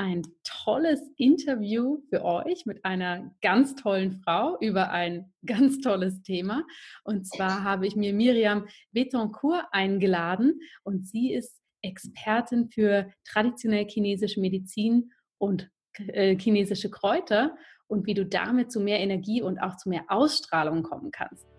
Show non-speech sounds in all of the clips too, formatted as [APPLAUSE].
ein tolles Interview für euch mit einer ganz tollen Frau über ein [LAUGHS] ganz tolles Thema. Und zwar habe ich mir Miriam Betoncourt eingeladen und sie ist Expertin für traditionell chinesische Medizin und äh, chinesische Kräuter und wie du damit zu mehr Energie und auch zu mehr Ausstrahlung kommen kannst.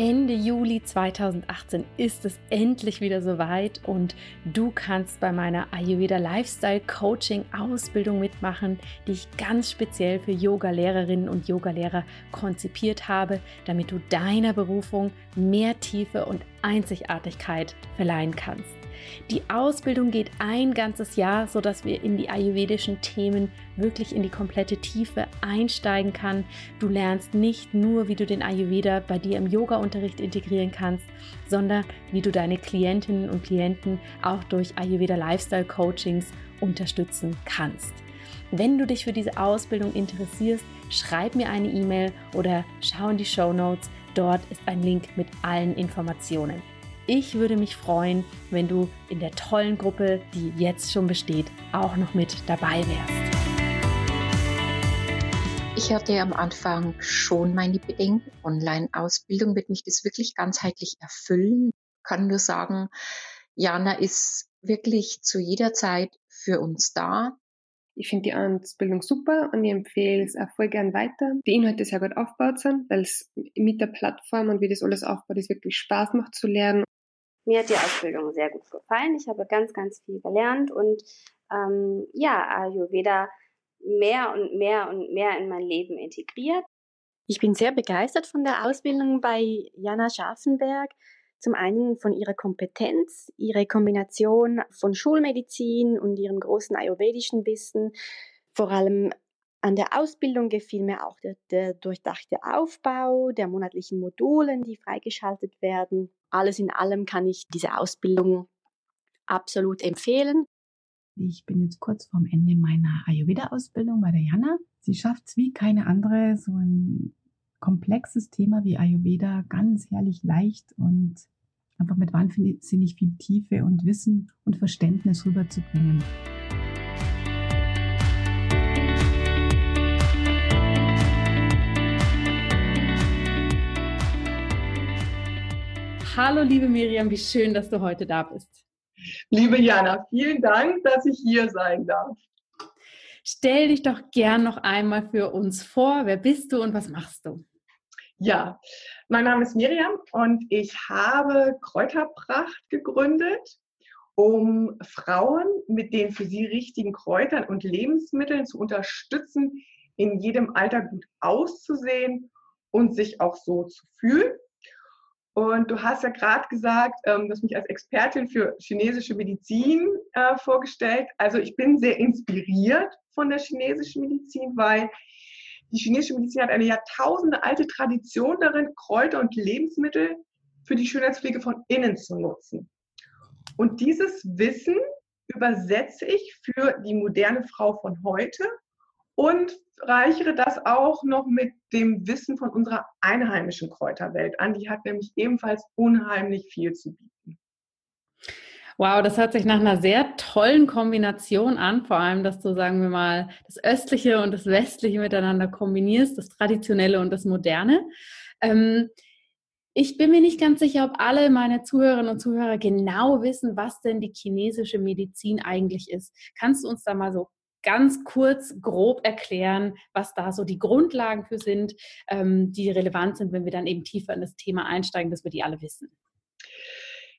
Ende Juli 2018 ist es endlich wieder soweit und du kannst bei meiner Ayurveda Lifestyle Coaching Ausbildung mitmachen, die ich ganz speziell für Yoga-Lehrerinnen und Yogalehrer konzipiert habe, damit du deiner Berufung mehr Tiefe und Einzigartigkeit verleihen kannst. Die Ausbildung geht ein ganzes Jahr, sodass wir in die ayurvedischen Themen wirklich in die komplette Tiefe einsteigen kann. Du lernst nicht nur, wie du den Ayurveda bei dir im Yoga-Unterricht integrieren kannst, sondern wie du deine Klientinnen und Klienten auch durch Ayurveda Lifestyle Coachings unterstützen kannst. Wenn du dich für diese Ausbildung interessierst, schreib mir eine E-Mail oder schau in die Show Notes. Dort ist ein Link mit allen Informationen. Ich würde mich freuen, wenn du in der tollen Gruppe, die jetzt schon besteht, auch noch mit dabei wärst. Ich hatte am Anfang schon meine Bedenken. Online-Ausbildung wird mich das wirklich ganzheitlich erfüllen. Ich kann nur sagen, Jana ist wirklich zu jeder Zeit für uns da. Ich finde die Ausbildung super und ich empfehle es auch voll gern weiter. Die Inhalte sehr gut aufgebaut sind, weil es mit der Plattform und wie das alles aufbaut, es wirklich Spaß macht zu lernen. Mir hat die Ausbildung sehr gut gefallen. Ich habe ganz, ganz viel gelernt und ähm, ja, Ayurveda mehr und mehr und mehr in mein Leben integriert. Ich bin sehr begeistert von der Ausbildung bei Jana Scharfenberg. Zum einen von ihrer Kompetenz, ihre Kombination von Schulmedizin und ihrem großen ayurvedischen Wissen. Vor allem an der Ausbildung gefiel mir auch der, der durchdachte Aufbau der monatlichen Modulen, die freigeschaltet werden alles in allem kann ich diese Ausbildung absolut empfehlen. Ich bin jetzt kurz vorm Ende meiner Ayurveda-Ausbildung bei der Jana. Sie schafft es wie keine andere, so ein komplexes Thema wie Ayurveda ganz herrlich leicht und einfach mit wahnsinnig viel Tiefe und Wissen und Verständnis rüberzubringen. Hallo, liebe Miriam, wie schön, dass du heute da bist. Liebe Jana, vielen Dank, dass ich hier sein darf. Stell dich doch gern noch einmal für uns vor. Wer bist du und was machst du? Ja, mein Name ist Miriam und ich habe Kräuterpracht gegründet, um Frauen mit den für sie richtigen Kräutern und Lebensmitteln zu unterstützen, in jedem Alter gut auszusehen und sich auch so zu fühlen. Und du hast ja gerade gesagt, ähm, du mich als Expertin für chinesische Medizin äh, vorgestellt. Also ich bin sehr inspiriert von der chinesischen Medizin, weil die chinesische Medizin hat eine Jahrtausende alte Tradition darin, Kräuter und Lebensmittel für die Schönheitspflege von innen zu nutzen. Und dieses Wissen übersetze ich für die moderne Frau von heute und reichere das auch noch mit dem Wissen von unserer einheimischen Kräuterwelt an. Die hat nämlich ebenfalls unheimlich viel zu bieten. Wow, das hört sich nach einer sehr tollen Kombination an, vor allem, dass du, sagen wir mal, das Östliche und das Westliche miteinander kombinierst, das Traditionelle und das Moderne. Ähm, ich bin mir nicht ganz sicher, ob alle meine Zuhörerinnen und Zuhörer genau wissen, was denn die chinesische Medizin eigentlich ist. Kannst du uns da mal so ganz kurz, grob erklären, was da so die Grundlagen für sind, ähm, die relevant sind, wenn wir dann eben tiefer in das Thema einsteigen, dass wir die alle wissen?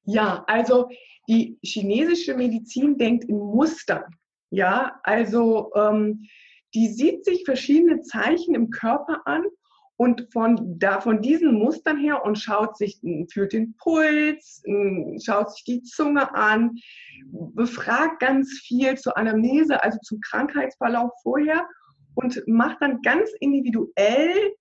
Ja, also die chinesische Medizin denkt in Mustern. Ja, also ähm, die sieht sich verschiedene Zeichen im Körper an und von, da, von diesen Mustern her und schaut sich, fühlt den Puls, schaut sich die Zunge an, befragt ganz viel zur Anamnese, also zum Krankheitsverlauf vorher und macht dann ganz individuell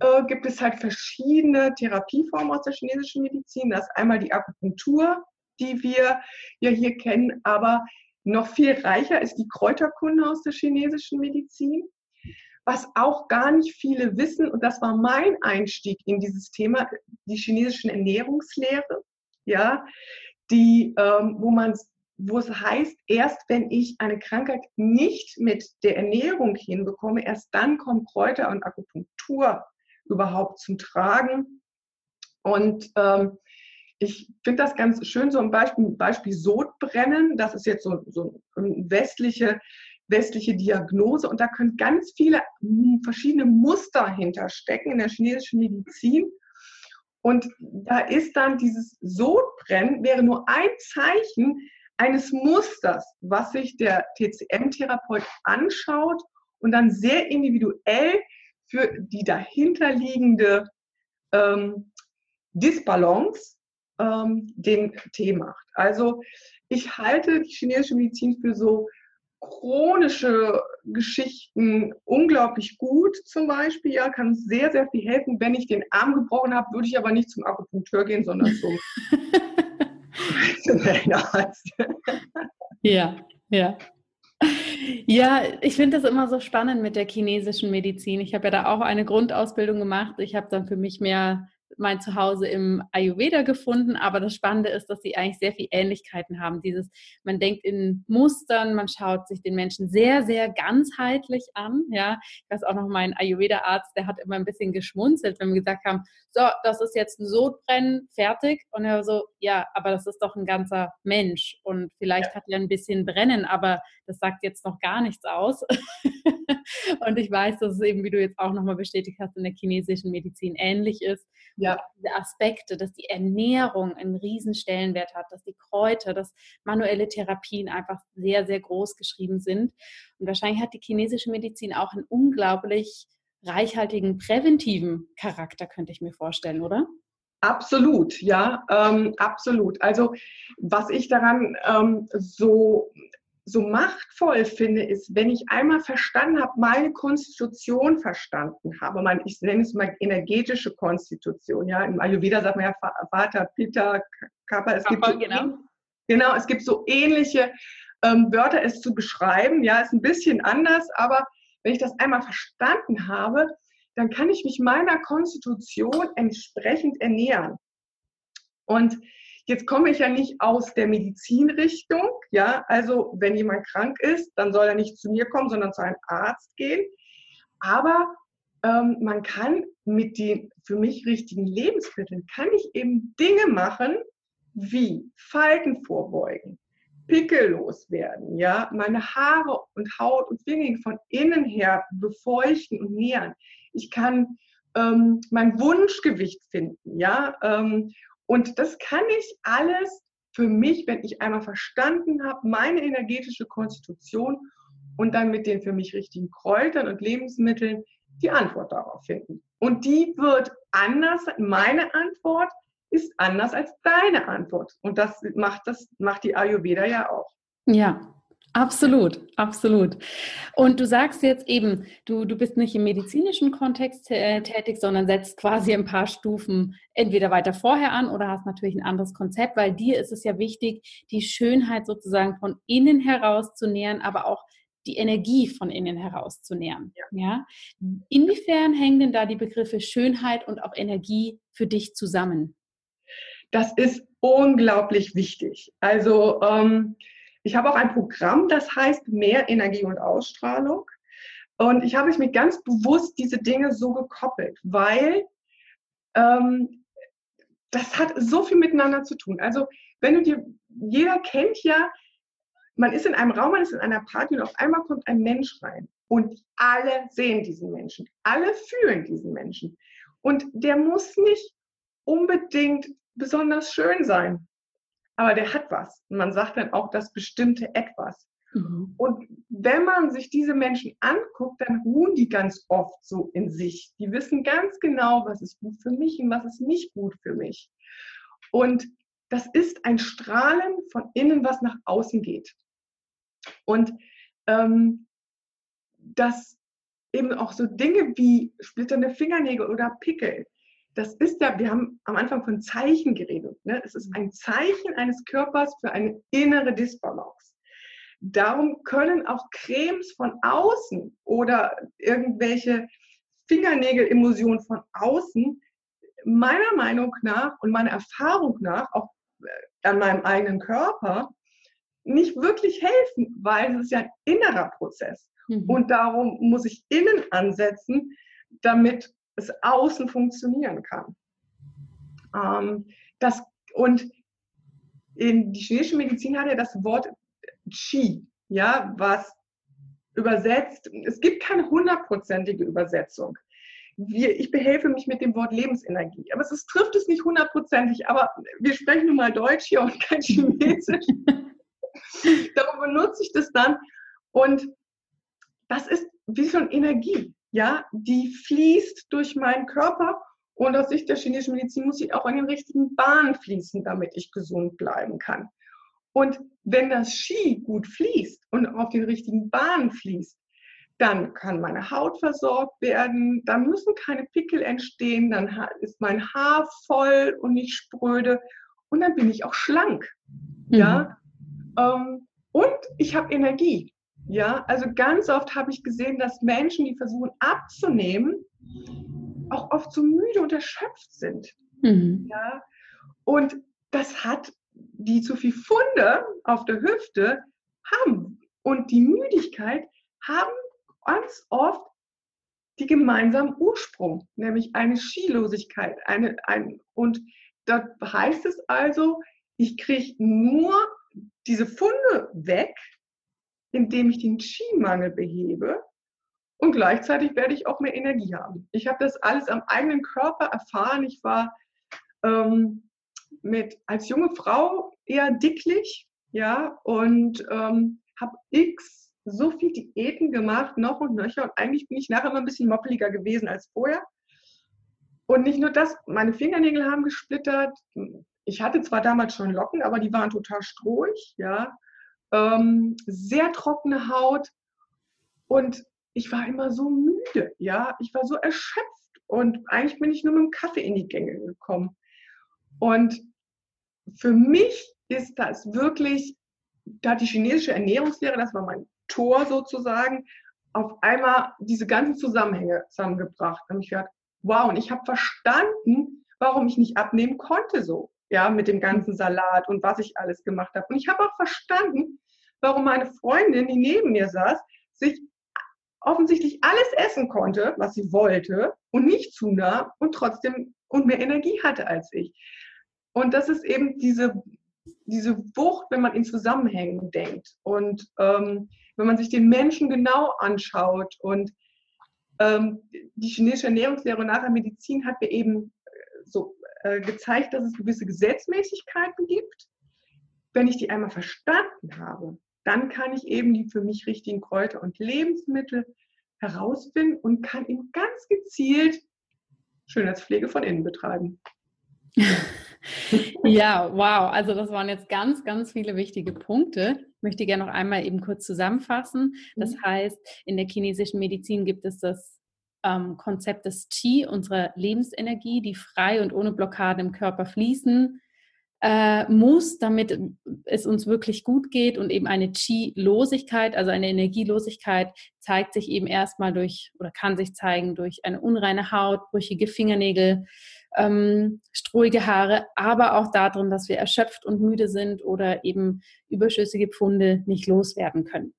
äh, gibt es halt verschiedene Therapieformen aus der chinesischen Medizin. Das ist einmal die Akupunktur, die wir ja hier kennen, aber noch viel reicher ist die Kräuterkunde aus der chinesischen Medizin. Was auch gar nicht viele wissen, und das war mein Einstieg in dieses Thema, die chinesischen Ernährungslehre, ja, die, ähm, wo man wo es heißt, erst wenn ich eine Krankheit nicht mit der Ernährung hinbekomme, erst dann kommen Kräuter und Akupunktur überhaupt zum Tragen. Und ähm, ich finde das ganz schön, so ein Beispiel, Beispiel Sodbrennen, das ist jetzt so, so eine westliche, westliche Diagnose und da können ganz viele hm, verschiedene Muster hinterstecken in der chinesischen Medizin. Und da ist dann dieses Sodbrennen, wäre nur ein Zeichen eines Musters, was sich der TCM-Therapeut anschaut und dann sehr individuell für die dahinterliegende ähm, Disbalance ähm, den Tee macht. Also ich halte die chinesische Medizin für so chronische Geschichten unglaublich gut zum Beispiel. Ja, kann sehr, sehr viel helfen. Wenn ich den Arm gebrochen habe, würde ich aber nicht zum Akupunkteur gehen, sondern zum Arzt. [LAUGHS] ja, ja. Ja, ich finde das immer so spannend mit der chinesischen Medizin. Ich habe ja da auch eine Grundausbildung gemacht. Ich habe dann für mich mehr mein Zuhause im Ayurveda gefunden, aber das Spannende ist, dass sie eigentlich sehr viel Ähnlichkeiten haben. Dieses, man denkt in Mustern, man schaut sich den Menschen sehr, sehr ganzheitlich an. Ja, ich weiß auch noch, mein Ayurveda-Arzt, der hat immer ein bisschen geschmunzelt, wenn wir gesagt haben, so, das ist jetzt ein Sodbrennen, fertig. Und er so, ja, aber das ist doch ein ganzer Mensch und vielleicht ja. hat er ein bisschen Brennen, aber das sagt jetzt noch gar nichts aus. [LAUGHS] und ich weiß, dass es eben, wie du jetzt auch nochmal bestätigt hast, in der chinesischen Medizin ähnlich ist ja. Aspekte, dass die Ernährung einen riesen Stellenwert hat, dass die Kräuter, dass manuelle Therapien einfach sehr, sehr groß geschrieben sind. Und wahrscheinlich hat die chinesische Medizin auch einen unglaublich reichhaltigen präventiven Charakter, könnte ich mir vorstellen, oder? Absolut, ja, ähm, absolut. Also was ich daran ähm, so so machtvoll finde, ist, wenn ich einmal verstanden habe, meine Konstitution verstanden habe, mein, ich nenne es mal energetische Konstitution, ja, im Ayurveda sagt man ja Vater, Pitta, Kappa, es gibt so, genau. genau, es gibt so ähnliche ähm, Wörter, es zu beschreiben, ja, ist ein bisschen anders, aber wenn ich das einmal verstanden habe, dann kann ich mich meiner Konstitution entsprechend ernähren. Und Jetzt komme ich ja nicht aus der Medizinrichtung, ja, also wenn jemand krank ist, dann soll er nicht zu mir kommen, sondern zu einem Arzt gehen. Aber ähm, man kann mit den für mich richtigen Lebensmitteln, kann ich eben Dinge machen, wie Falten vorbeugen, pickellos werden, ja, meine Haare und Haut und Finger von innen her befeuchten und nähren. Ich kann ähm, mein Wunschgewicht finden, ja, ähm, und das kann ich alles für mich, wenn ich einmal verstanden habe, meine energetische Konstitution und dann mit den für mich richtigen Kräutern und Lebensmitteln die Antwort darauf finden. Und die wird anders, meine Antwort ist anders als deine Antwort. Und das macht, das macht die Ayurveda ja auch. Ja, Absolut, absolut. Und du sagst jetzt eben, du, du bist nicht im medizinischen Kontext äh, tätig, sondern setzt quasi ein paar Stufen entweder weiter vorher an oder hast natürlich ein anderes Konzept, weil dir ist es ja wichtig, die Schönheit sozusagen von innen heraus zu nähern, aber auch die Energie von innen heraus zu nähern. Ja. ja? Inwiefern hängen denn da die Begriffe Schönheit und auch Energie für dich zusammen? Das ist unglaublich wichtig. Also ähm, ich habe auch ein Programm, das heißt Mehr Energie und Ausstrahlung. Und ich habe mich ganz bewusst diese Dinge so gekoppelt, weil ähm, das hat so viel miteinander zu tun. Also wenn du dir, jeder kennt ja, man ist in einem Raum, man ist in einer Party und auf einmal kommt ein Mensch rein. Und alle sehen diesen Menschen, alle fühlen diesen Menschen. Und der muss nicht unbedingt besonders schön sein aber der hat was. Und man sagt dann auch das bestimmte Etwas. Mhm. Und wenn man sich diese Menschen anguckt, dann ruhen die ganz oft so in sich. Die wissen ganz genau, was ist gut für mich und was ist nicht gut für mich. Und das ist ein Strahlen von innen, was nach außen geht. Und ähm, dass eben auch so Dinge wie splitternde Fingernägel oder Pickel, das ist ja, wir haben am Anfang von Zeichen geredet. Ne? Es ist ein Zeichen eines Körpers für eine innere Disbalance. Darum können auch Cremes von außen oder irgendwelche Fingernägel-Emulsionen von außen meiner Meinung nach und meiner Erfahrung nach, auch äh, an meinem eigenen Körper, nicht wirklich helfen, weil es ist ja ein innerer Prozess. Mhm. Und darum muss ich innen ansetzen, damit es außen funktionieren kann. Ähm, das, und in die chinesische Medizin hat ja das Wort Qi, ja, was übersetzt, es gibt keine hundertprozentige Übersetzung. Wir, ich behelfe mich mit dem Wort Lebensenergie, aber es ist, trifft es nicht hundertprozentig, aber wir sprechen nun mal Deutsch hier und kein Chinesisch. [LAUGHS] Darum benutze ich das dann und das ist wie schon Energie ja, die fließt durch meinen Körper und aus Sicht der chinesischen Medizin muss sie auch in den richtigen Bahnen fließen, damit ich gesund bleiben kann. Und wenn das Ski gut fließt und auf den richtigen Bahnen fließt, dann kann meine Haut versorgt werden, dann müssen keine Pickel entstehen, dann ist mein Haar voll und nicht spröde und dann bin ich auch schlank. Mhm. Ja, ähm, und ich habe Energie. Ja, also ganz oft habe ich gesehen, dass Menschen, die versuchen abzunehmen, auch oft so müde und erschöpft sind. Mhm. Ja, und das hat die zu viel Funde auf der Hüfte haben und die Müdigkeit haben ganz oft die gemeinsamen Ursprung, nämlich eine Skilosigkeit. Eine, ein, und da heißt es also, ich kriege nur diese Funde weg, indem ich den Qi-Mangel behebe und gleichzeitig werde ich auch mehr Energie haben. Ich habe das alles am eigenen Körper erfahren. Ich war ähm, mit, als junge Frau eher dicklich, ja, und ähm, habe x so viel Diäten gemacht, noch und nöcher. Und eigentlich bin ich nachher immer ein bisschen moppeliger gewesen als vorher. Und nicht nur das, meine Fingernägel haben gesplittert. Ich hatte zwar damals schon Locken, aber die waren total strohig, ja ähm, sehr trockene Haut und ich war immer so müde, ja, ich war so erschöpft und eigentlich bin ich nur mit dem Kaffee in die Gänge gekommen. Und für mich ist das wirklich, da hat die chinesische Ernährungslehre, das war mein Tor sozusagen, auf einmal diese ganzen Zusammenhänge zusammengebracht. Und ich dachte, wow, und ich habe verstanden, warum ich nicht abnehmen konnte so ja, mit dem ganzen Salat und was ich alles gemacht habe. Und ich habe auch verstanden, warum meine Freundin, die neben mir saß, sich offensichtlich alles essen konnte, was sie wollte und nicht zunahm und trotzdem und mehr Energie hatte als ich. Und das ist eben diese, diese Wucht, wenn man in Zusammenhängen denkt und ähm, wenn man sich den Menschen genau anschaut und ähm, die chinesische Ernährungslehre und nachher Medizin hat mir eben so äh, gezeigt, dass es gewisse Gesetzmäßigkeiten gibt. Wenn ich die einmal verstanden habe, dann kann ich eben die für mich richtigen Kräuter und Lebensmittel herausfinden und kann eben ganz gezielt Schönheitspflege von innen betreiben. [LAUGHS] ja, wow. Also das waren jetzt ganz, ganz viele wichtige Punkte. Ich möchte gerne noch einmal eben kurz zusammenfassen. Das mhm. heißt, in der chinesischen Medizin gibt es das ähm, Konzept des Qi, unserer Lebensenergie, die frei und ohne Blockade im Körper fließen äh, muss, damit es uns wirklich gut geht und eben eine Qi-Losigkeit, also eine Energielosigkeit, zeigt sich eben erstmal durch oder kann sich zeigen durch eine unreine Haut, brüchige Fingernägel, ähm, strohige Haare, aber auch darin, dass wir erschöpft und müde sind oder eben überschüssige Pfunde nicht loswerden können.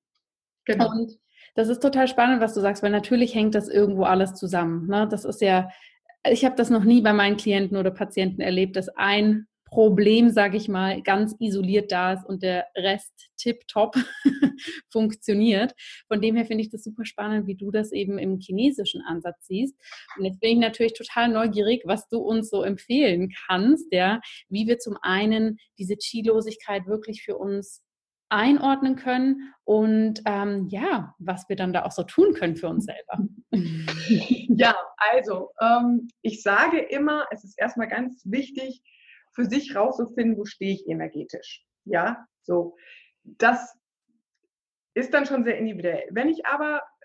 Genau. Und das ist total spannend, was du sagst, weil natürlich hängt das irgendwo alles zusammen. Ne? Das ist ja, ich habe das noch nie bei meinen Klienten oder Patienten erlebt, dass ein Problem, sage ich mal, ganz isoliert da ist und der Rest tipptopp [LAUGHS] funktioniert. Von dem her finde ich das super spannend, wie du das eben im chinesischen Ansatz siehst. Und jetzt bin ich natürlich total neugierig, was du uns so empfehlen kannst, ja, wie wir zum einen diese Chi-Losigkeit wirklich für uns einordnen können und ähm, ja, was wir dann da auch so tun können für uns selber. Ja, also ähm, ich sage immer, es ist erstmal ganz wichtig, für sich rauszufinden, wo stehe ich energetisch. Ja, so. Das ist dann schon sehr individuell. Wenn ich aber äh,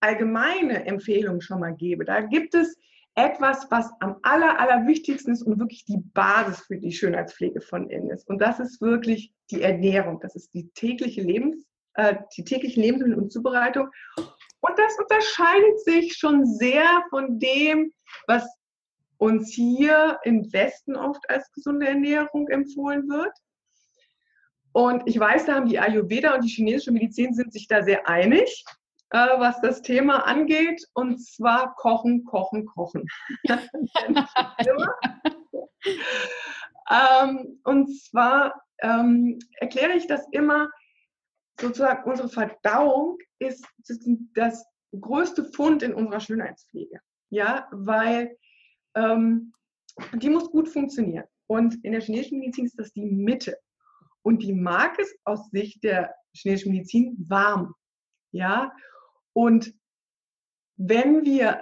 allgemeine Empfehlungen schon mal gebe, da gibt es etwas, was am aller, aller wichtigsten ist und wirklich die Basis für die Schönheitspflege von innen ist. Und das ist wirklich die Ernährung. Das ist die tägliche Lebens, äh, die tägliche Lebensmittel und Zubereitung. Und das unterscheidet sich schon sehr von dem, was uns hier im Westen oft als gesunde Ernährung empfohlen wird. Und ich weiß, da haben die Ayurveda und die chinesische Medizin sind sich da sehr einig, äh, was das Thema angeht. Und zwar kochen, kochen, kochen. [LAUGHS] ähm, und zwar ähm, erkläre ich das immer, sozusagen unsere Verdauung ist das größte Fund in unserer Schönheitspflege. Ja, weil ähm, die muss gut funktionieren. Und in der chinesischen Medizin ist das die Mitte. Und die mag es aus Sicht der chinesischen Medizin warm. Ja, und wenn wir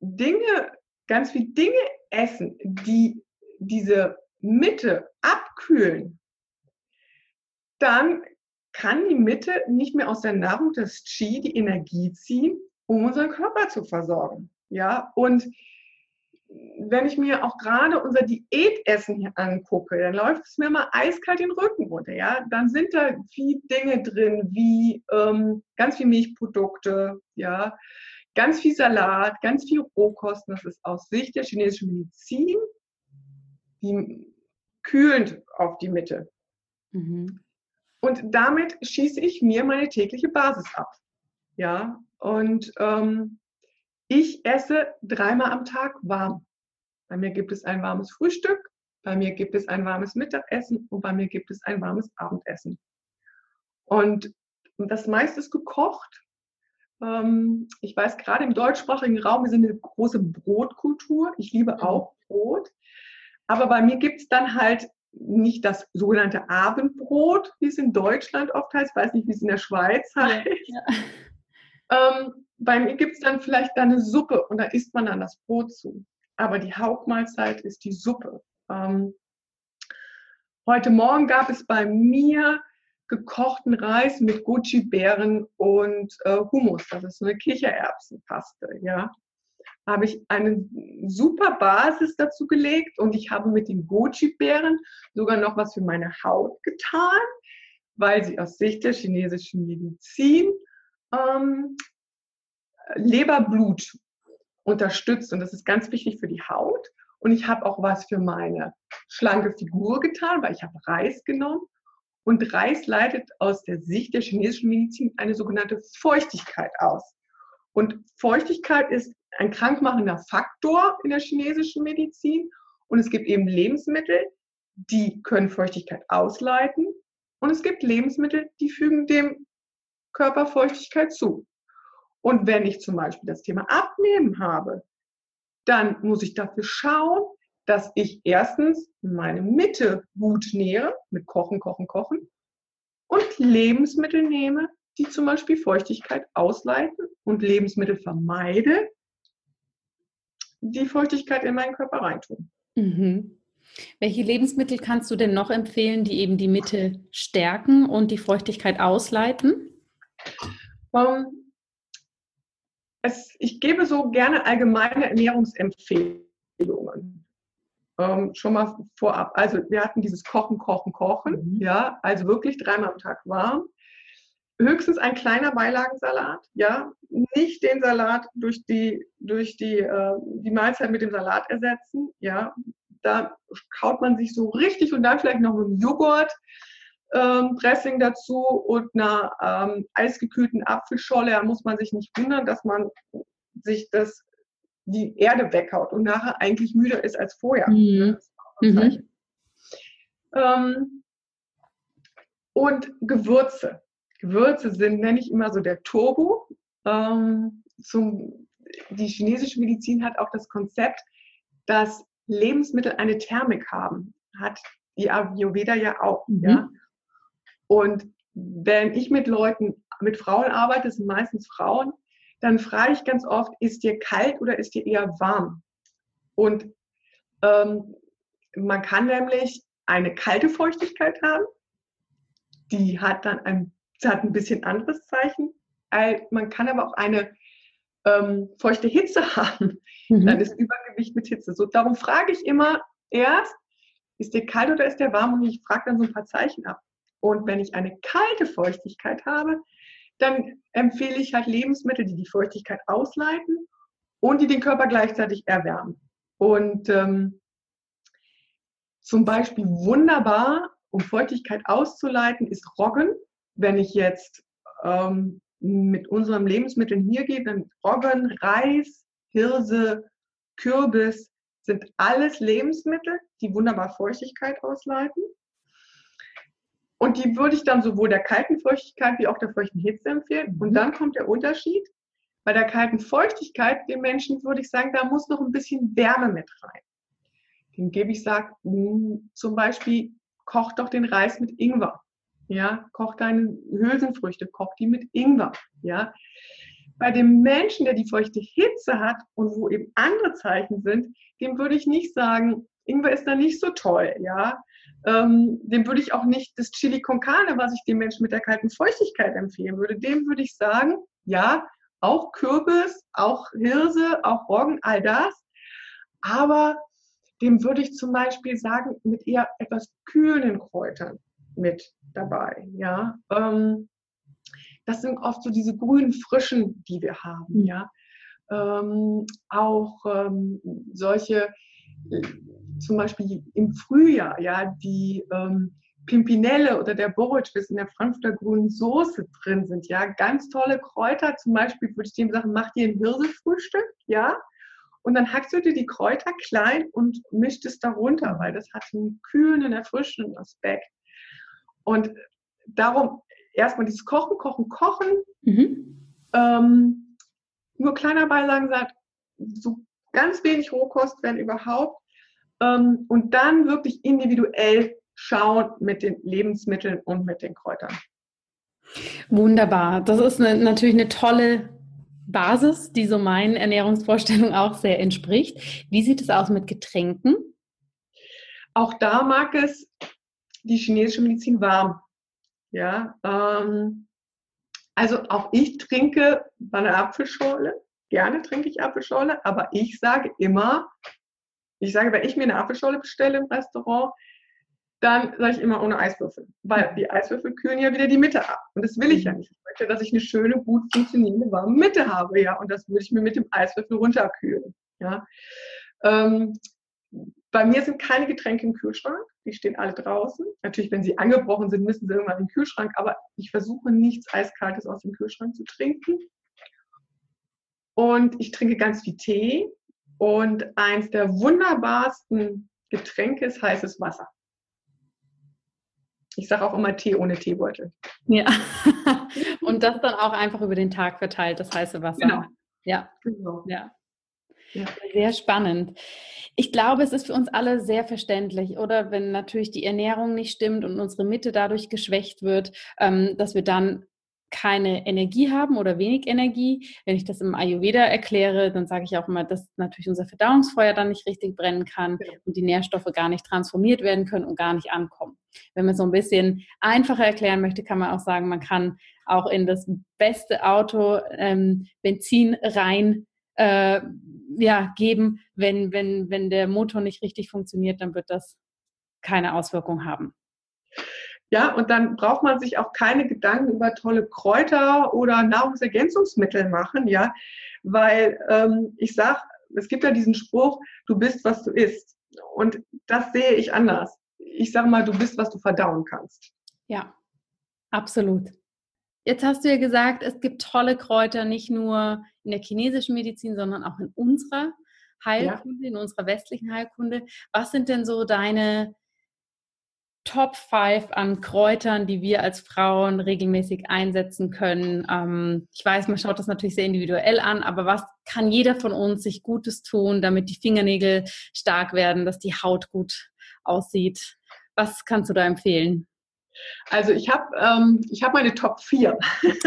Dinge, ganz viele Dinge essen, die diese Mitte abkühlen, dann kann die Mitte nicht mehr aus der Nahrung des Qi die Energie ziehen, um unseren Körper zu versorgen. Ja, und wenn ich mir auch gerade unser Diätessen hier angucke, dann läuft es mir mal eiskalt den Rücken runter. Ja? Dann sind da viel Dinge drin, wie ähm, ganz viel Milchprodukte, ja, ganz viel Salat, ganz viel Rohkosten. Das ist aus Sicht der chinesischen Medizin die, kühlend auf die Mitte. Mhm. Und damit schieße ich mir meine tägliche Basis ab. Ja, und ähm, ich esse dreimal am Tag warm. Bei mir gibt es ein warmes Frühstück, bei mir gibt es ein warmes Mittagessen und bei mir gibt es ein warmes Abendessen. Und das meiste ist gekocht. Ähm, ich weiß gerade im deutschsprachigen Raum, wir sind eine große Brotkultur. Ich liebe mhm. auch Brot. Aber bei mir gibt es dann halt nicht das sogenannte Abendbrot, wie es in Deutschland oft heißt. Ich weiß nicht, wie es in der Schweiz heißt. Ja, ja. Ähm, bei mir gibt es dann vielleicht dann eine Suppe und da isst man dann das Brot zu. Aber die Hauptmahlzeit ist die Suppe. Ähm, heute Morgen gab es bei mir gekochten Reis mit Goji-Beeren und äh, Hummus. Das ist so eine Kichererbsenpaste. Ja, habe ich eine super Basis dazu gelegt und ich habe mit den Goji-Beeren sogar noch was für meine Haut getan, weil sie aus Sicht der chinesischen Medizin ähm, Leberblut unterstützt und das ist ganz wichtig für die Haut. Und ich habe auch was für meine schlanke Figur getan, weil ich habe Reis genommen. Und Reis leitet aus der Sicht der chinesischen Medizin eine sogenannte Feuchtigkeit aus. Und Feuchtigkeit ist ein krankmachender Faktor in der chinesischen Medizin. Und es gibt eben Lebensmittel, die können Feuchtigkeit ausleiten. Und es gibt Lebensmittel, die fügen dem Körper Feuchtigkeit zu. Und wenn ich zum Beispiel das Thema Abnehmen habe, dann muss ich dafür schauen, dass ich erstens meine Mitte gut nähere, mit Kochen, Kochen, Kochen, und Lebensmittel nehme, die zum Beispiel Feuchtigkeit ausleiten und Lebensmittel vermeide, die Feuchtigkeit in meinen Körper reintun. Mhm. Welche Lebensmittel kannst du denn noch empfehlen, die eben die Mitte stärken und die Feuchtigkeit ausleiten? Um, ähm, es, ich gebe so gerne allgemeine Ernährungsempfehlungen. Ähm, schon mal vorab. Also wir hatten dieses Kochen, Kochen, Kochen. Mhm. Ja, also wirklich dreimal am Tag warm. Höchstens ein kleiner Beilagensalat. Ja, nicht den Salat durch die durch die äh, die Mahlzeit mit dem Salat ersetzen. Ja, da kaut man sich so richtig und dann vielleicht noch mit dem Joghurt. Ähm, Dressing dazu und einer ähm, eisgekühlten Apfelscholle. Da muss man sich nicht wundern, dass man sich das die Erde weghaut und nachher eigentlich müder ist als vorher. Mhm. Mhm. Ähm, und Gewürze. Gewürze sind, nenne ich immer so der Turbo. Ähm, zum, die chinesische Medizin hat auch das Konzept, dass Lebensmittel eine Thermik haben. Hat die Ayurveda ja auch. Mhm. Ja? Und wenn ich mit Leuten, mit Frauen arbeite, das sind meistens Frauen, dann frage ich ganz oft, ist dir kalt oder ist dir eher warm? Und ähm, man kann nämlich eine kalte Feuchtigkeit haben, die hat dann ein, hat ein bisschen anderes Zeichen. Man kann aber auch eine ähm, feuchte Hitze [LAUGHS] haben, mhm. dann ist Übergewicht mit Hitze. So, darum frage ich immer erst, ist dir kalt oder ist der warm? Und ich frage dann so ein paar Zeichen ab. Und wenn ich eine kalte Feuchtigkeit habe, dann empfehle ich halt Lebensmittel, die die Feuchtigkeit ausleiten und die den Körper gleichzeitig erwärmen. Und ähm, zum Beispiel wunderbar, um Feuchtigkeit auszuleiten, ist Roggen. Wenn ich jetzt ähm, mit unseren Lebensmitteln hier gehe, dann Roggen, Reis, Hirse, Kürbis sind alles Lebensmittel, die wunderbar Feuchtigkeit ausleiten. Und die würde ich dann sowohl der kalten Feuchtigkeit wie auch der feuchten Hitze empfehlen. Und mhm. dann kommt der Unterschied. Bei der kalten Feuchtigkeit, den Menschen würde ich sagen, da muss noch ein bisschen Wärme mit rein. Den gebe ich, sag, hm, zum Beispiel, koch doch den Reis mit Ingwer. Ja, koch deine Hülsenfrüchte, koch die mit Ingwer. Ja, bei dem Menschen, der die feuchte Hitze hat und wo eben andere Zeichen sind, dem würde ich nicht sagen, Ingwer ist da nicht so toll, ja. Ähm, dem würde ich auch nicht das Chili con Carne, was ich dem Menschen mit der kalten Feuchtigkeit empfehlen würde, dem würde ich sagen, ja, auch Kürbis, auch Hirse, auch Roggen, all das. Aber dem würde ich zum Beispiel sagen, mit eher etwas kühlen Kräutern mit dabei, ja. Ähm, das sind oft so diese grünen Frischen, die wir haben, mhm. ja. Ähm, auch ähm, solche zum Beispiel im Frühjahr, ja, die ähm, Pimpinelle oder der Borretsch, in der Frankfurter grünen Soße drin sind, ja, ganz tolle Kräuter. Zum Beispiel würde ich dem sagen, mach dir ein Hirsefrühstück, ja, und dann hackst du dir die Kräuter klein und mischt es darunter, weil das hat einen kühlen, erfrischenden Aspekt. Und darum erstmal dieses Kochen, Kochen, Kochen. Mhm. Ähm, nur kleiner Beilagen sagt, so ganz wenig Rohkost, wenn überhaupt. Ähm, und dann wirklich individuell schauen mit den Lebensmitteln und mit den Kräutern. Wunderbar. Das ist eine, natürlich eine tolle Basis, die so meinen Ernährungsvorstellungen auch sehr entspricht. Wie sieht es aus mit Getränken? Auch da mag es die chinesische Medizin warm. Ja, ähm, also auch ich trinke bei einer Apfelschorle Gerne trinke ich Apfelschorle, aber ich sage immer, ich sage, wenn ich mir eine Apfelschorle bestelle im Restaurant, dann sage ich immer ohne Eiswürfel, weil die Eiswürfel kühlen ja wieder die Mitte ab. Und das will ich ja nicht. Ich möchte, dass ich eine schöne, gut funktionierende, warme Mitte habe, ja. Und das würde ich mir mit dem Eiswürfel runterkühlen, ja. Ähm, bei mir sind keine Getränke im Kühlschrank. Die stehen alle draußen. Natürlich, wenn sie angebrochen sind, müssen sie irgendwann in den Kühlschrank. Aber ich versuche nichts Eiskaltes aus dem Kühlschrank zu trinken. Und ich trinke ganz viel Tee. Und eins der wunderbarsten Getränke ist heißes Wasser. Ich sage auch immer Tee ohne Teebeutel. Ja. [LAUGHS] Und das dann auch einfach über den Tag verteilt, das heiße Wasser. Genau. Ja. Genau. Ja. Ja. Sehr spannend. Ich glaube, es ist für uns alle sehr verständlich, oder wenn natürlich die Ernährung nicht stimmt und unsere Mitte dadurch geschwächt wird, ähm, dass wir dann keine Energie haben oder wenig Energie. Wenn ich das im Ayurveda erkläre, dann sage ich auch immer, dass natürlich unser Verdauungsfeuer dann nicht richtig brennen kann und die Nährstoffe gar nicht transformiert werden können und gar nicht ankommen. Wenn man so ein bisschen einfacher erklären möchte, kann man auch sagen, man kann auch in das beste Auto ähm, Benzin rein äh, ja, geben. Wenn, wenn, wenn der Motor nicht richtig funktioniert, dann wird das keine Auswirkung haben. Ja, und dann braucht man sich auch keine Gedanken über tolle Kräuter oder Nahrungsergänzungsmittel machen, ja, weil ähm, ich sage, es gibt ja diesen Spruch, du bist, was du isst. Und das sehe ich anders. Ich sage mal, du bist, was du verdauen kannst. Ja, absolut. Jetzt hast du ja gesagt, es gibt tolle Kräuter, nicht nur in der chinesischen Medizin, sondern auch in unserer Heilkunde, ja. in unserer westlichen Heilkunde. Was sind denn so deine Top 5 an Kräutern, die wir als Frauen regelmäßig einsetzen können? Ähm, ich weiß, man schaut das natürlich sehr individuell an, aber was kann jeder von uns sich Gutes tun, damit die Fingernägel stark werden, dass die Haut gut aussieht? Was kannst du da empfehlen? Also ich habe ähm, hab meine Top 4. [LAUGHS]